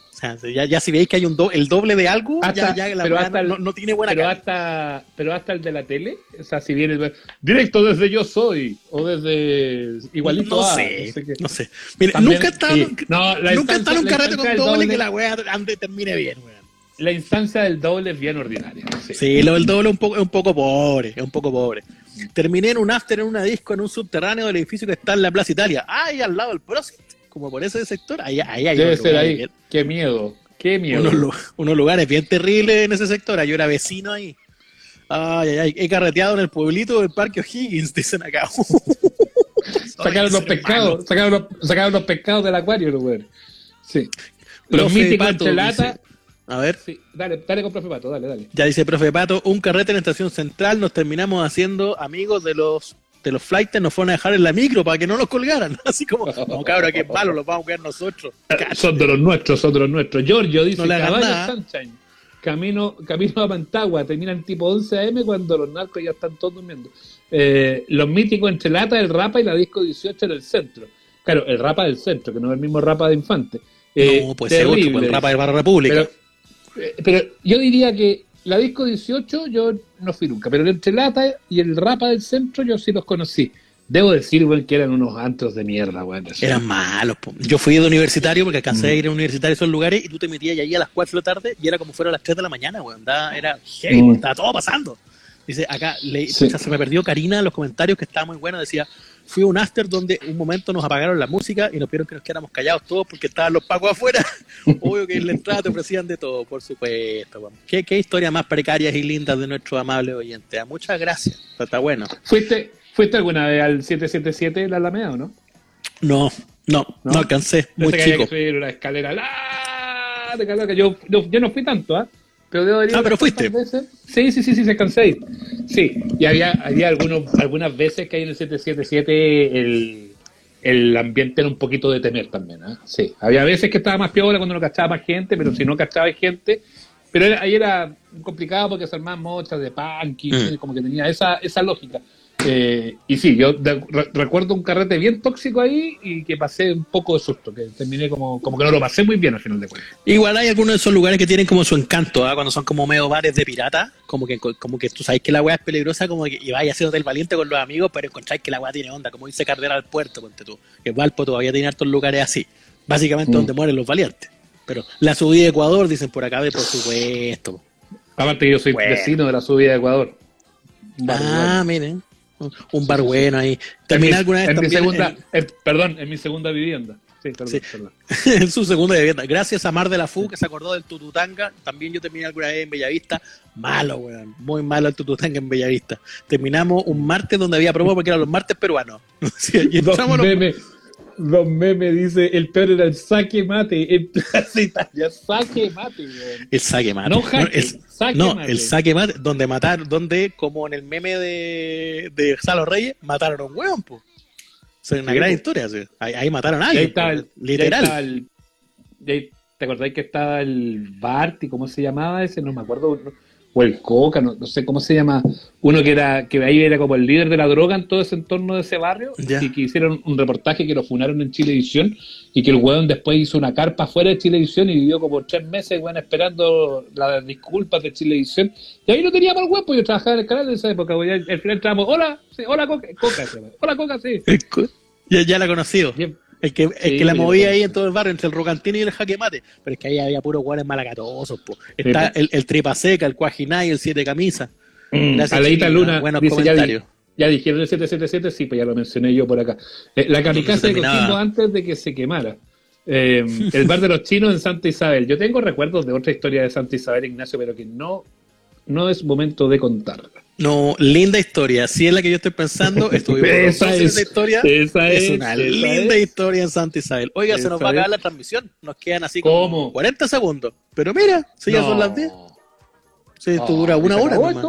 Ya, ya si veis que hay un el doble de algo, ya, ya la pero no, no, tiene buena pero hasta Pero hasta el de la tele, o sea, si viene directo desde Yo Soy, o desde igualito No sé, no sé. Nunca está nunca está en un carrete con doble, que la wea ande, termine bien, La instancia del doble es bien ordinaria. Sí, lo del doble es un poco, es un poco pobre, es un poco pobre. Terminé en un after en una disco en un subterráneo del edificio que está en la Plaza Italia. Ay, al lado del Prosit como por ese sector, ahí, ahí hay Debe ser ahí. Qué miedo, qué miedo. Unos, lugares bien terribles en ese sector. Yo era vecino ahí. Ay, ay, ay. He carreteado en el pueblito del Parque O'Higgins, (laughs) dicen acá. sacaron los pescados, sacaron los, sacaron los pescados del acuario, los. Sí. Los míticos chelata. A ver. Sí, dale, dale con profe Pato, dale, dale. Ya dice profe Pato, un carrete en la estación central, nos terminamos haciendo amigos de los de los flights nos fueron a dejar en la micro para que no los colgaran. (laughs) Así como, (laughs) como cabra, qué malo, los vamos a quedar nosotros. (laughs) Son de los nuestros, son de los nuestros. Giorgio dice, no caballo Sunshine, camino, camino a Mantagua, terminan tipo 11 a.m. cuando los narcos ya están todos durmiendo. Eh, los míticos entre Lata, el Rapa y la Disco 18 en el centro. Claro, el Rapa del centro, que no es el mismo Rapa de Infante. Eh, no, pues pues el Rapa del Barra República. Pero, eh, pero yo diría que la disco 18 yo no fui nunca, pero el Entrelata y el Rapa del Centro yo sí los conocí. Debo decir, güey, que eran unos antros de mierda, güey. Eran malos, Yo fui de universitario porque alcancé a ir a universitario a esos lugares y tú te metías ahí a las 4 de la tarde y era como fuera a las 3 de la mañana, güey. Era mm. estaba todo pasando. Dice, acá se me perdió Karina en los comentarios que estaba muy bueno. Decía, fui a un after donde un momento nos apagaron la música y nos pidieron que nos quedáramos callados todos porque estaban los pagos afuera. (laughs) Obvio que en la entrada te ofrecían de todo, por supuesto. ¿Qué, qué historias más precarias y lindas de nuestro amable oyente. Ah, muchas gracias. Está bueno. ¿Fuiste, ¿Fuiste alguna vez al 777 la Alameda o no? No, no, no, alcancé. Muy chico. Que una escalera larga, yo, yo, yo no fui tanto, ¿ah? Pero ah, pero fuiste. Sí, sí, sí, sí, se cansé. Sí, y había, había algunos, algunas veces que hay en el 777 el, el ambiente era un poquito de temer también. ¿eh? Sí, había veces que estaba más piola cuando no cachaba más gente, pero si no cachaba gente. Pero ahí era complicado porque se armaban mochas de punk, mm. como que tenía esa, esa lógica. Eh, y sí, yo de- re- recuerdo un carrete bien tóxico ahí y que pasé un poco de susto, que terminé como, como que no lo pasé muy bien al final de cuentas. Igual hay algunos de esos lugares que tienen como su encanto, ¿ah? cuando son como medio bares de pirata, como que como que tú sabes que la weá es peligrosa, como que y vayas haciendo el valiente con los amigos, pero encontráis que la weá tiene onda, como dice Cardera al puerto, ponte tú. Que Valpo todavía tiene hartos lugares así, básicamente Mm. donde mueren los valientes. Pero la subida de Ecuador, dicen por acá, de por supuesto. Aparte que yo soy Bueno. vecino de la subida de Ecuador. Ah, miren, un- bar bueno ahí. Mi, Terminé alguna vez en mi también segunda, en- eh, perdón, en mi segunda vivienda. Sí, perdón, Sí. perdón. (laughs) en su segunda vivienda. Gracias a Mar de la Fu, que se acordó del Tututanga. También yo terminé alguna vez en Bellavista. Malo, weón. Muy malo el Tututanga en Bellavista. Terminamos un martes donde había promo porque eran los martes peruanos. (laughs) Sí, y entramos los- dos memes dice, el peor era el saque mate. En Plaza Italia, saque mate, weón. El saque mate. No No, el, saque no, mate. el saque mate, donde mataron, donde, como en el meme de, de Salo Reyes, mataron a un weón, po. O sea, una Sí, gran po. historia. sí. Ahí, ahí mataron a Y ahí alguien. po, el, literal. y ahí el- y ¿Te acordáis que estaba el Barty? ¿Cómo se llamaba ese? No me acuerdo. no- O el Coca, no, no sé cómo se llama. Uno que era que ahí era como el líder de la droga en todo ese entorno de ese barrio. Y que hicieron un reportaje que lo funaron en Chilevisión. Y que el weón después hizo una carpa fuera de Chilevisión y vivió como tres meses, weón, esperando las disculpas de Chilevisión. Y ahí lo tenía para el weón, pues yo trabajaba en el canal de esa época. weón, y al final entramos, hola, sí, hola Coca, Coca, hola Coca, sí. (laughs) Ya, ya la conocido. Bien. El que, el que la movía ahí en todo el barrio, entre el rocantino y el jaque mate. Pero es que ahí había puros guanes malacatosos, po. Está el, el tripa seca, el cuajinay, el siete camisa. Gracias, Aleita Luna buenos dice, ya, di- comentarios. ya dijeron el 777, sí, pues ya lo mencioné yo por acá. Eh, la kamikaze de. Coquimbo antes de que se quemara. Eh, (laughs) el bar de los chinos en Santa Isabel. Yo tengo recuerdos de otra historia de Santa Isabel, Ignacio, pero que no, no es momento de contarla. No, linda historia. Si es la que yo estoy pensando, (laughs) estuvimos Esa es, esa historia. esa es, es, una esa linda es. historia en Santa Isabel. Oiga, se nos Esa va a acabar la transmisión. Nos quedan así como ¿Cómo? 40 segundos. Pero mira, si ya No. son las 10. Sí, esto Ah, dura una ¿se hora nomás.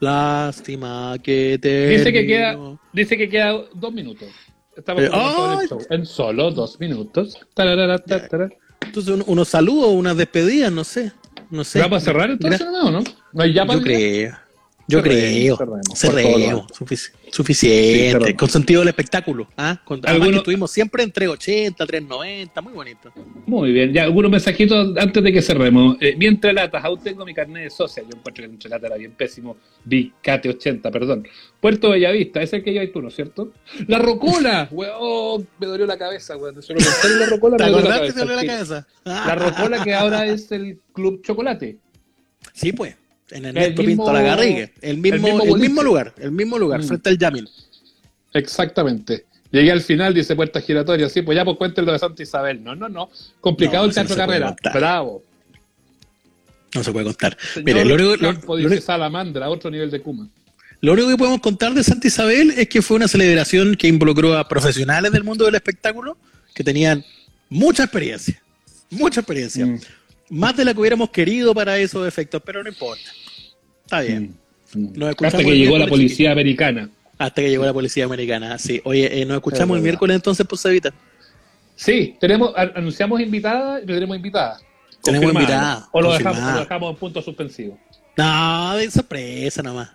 Lástima que te. Dice que queda, dice que queda dos minutos. Estamos Eh, ¡ay! el show. En solo dos minutos. Tararara, ta, tarara. Entonces, un- unos saludos, unas despedidas, no sé. No sé. ¿Vamos a cerrar entonces no? ¿no? ¿No hay ya para Yo creo. Yo creo. Sufici- suficiente. Sí, con sentido del espectáculo. ¿ah? Con, que estuvimos siempre entre 80, 390. Muy bonito. Muy bien, ya algunos mensajitos antes de que cerremos. Eh, mi entrelatas, aún tengo mi carnet de socia. Yo encuentro que el entrelata era bien pésimo. Vicate 80, perdón. Puerto Bellavista, ese es el que llevas tú, ¿no es cierto? La Rocola, (laughs) weón, me dolió la cabeza, weón. Solo pensar en la Rocola ¿Te me dolió la de la cabeza? La Rocola que ahora es el Club Chocolate. Sí, pues. En el mismo- Pinto La. El mismo, el mismo el boliche. mismo lugar. El mismo lugar, Mm. frente al Yamin. Exactamente. Llegué al final, dice Puerta Giratoria. Sí, pues ya pues cuenten lo de Santa Isabel. No, no, no. Complicado No, el eso no carrera. Bravo. No se puede contar. Señor Mire, lo único, lo- Campo lo dice único- Salamandra, otro nivel de Kuma. Lo único que podemos contar de Santa Isabel es que fue una celebración que involucró a profesionales del mundo del espectáculo que tenían mucha experiencia. Mucha experiencia. Mm. Más de la que hubiéramos querido para esos efectos, pero no importa. Está bien. Mm. Nos escuchamos Hasta que llegó la policía americana. Hasta que llegó la policía americana. Sí. Oye, eh, nos escuchamos Es el miércoles entonces, pues, Evita. Sí, tenemos, anunciamos invitada y tenemos invitada. Tenemos invitada, O lo dejamos, lo dejamos en punto suspensivo. No, de sorpresa nomás.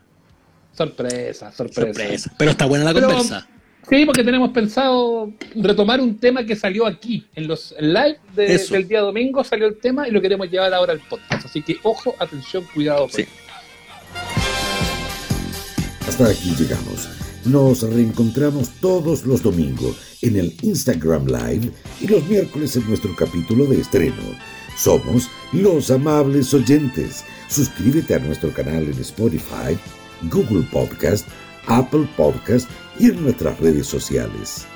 Sorpresa, sorpresa. Sorpresa. Pero está buena la Pero- conversa. Sí, porque tenemos pensado retomar un tema que salió aquí, en los live de- del día domingo salió el tema y lo queremos llevar ahora al podcast. Así que ojo, atención, cuidado. Sí. Hasta aquí llegamos. Nos reencontramos todos los domingos en el Instagram Live y los miércoles en nuestro capítulo de estreno. Somos los amables oyentes. Suscríbete a nuestro canal en Spotify, Google Podcast, Apple Podcast y en nuestras redes sociales.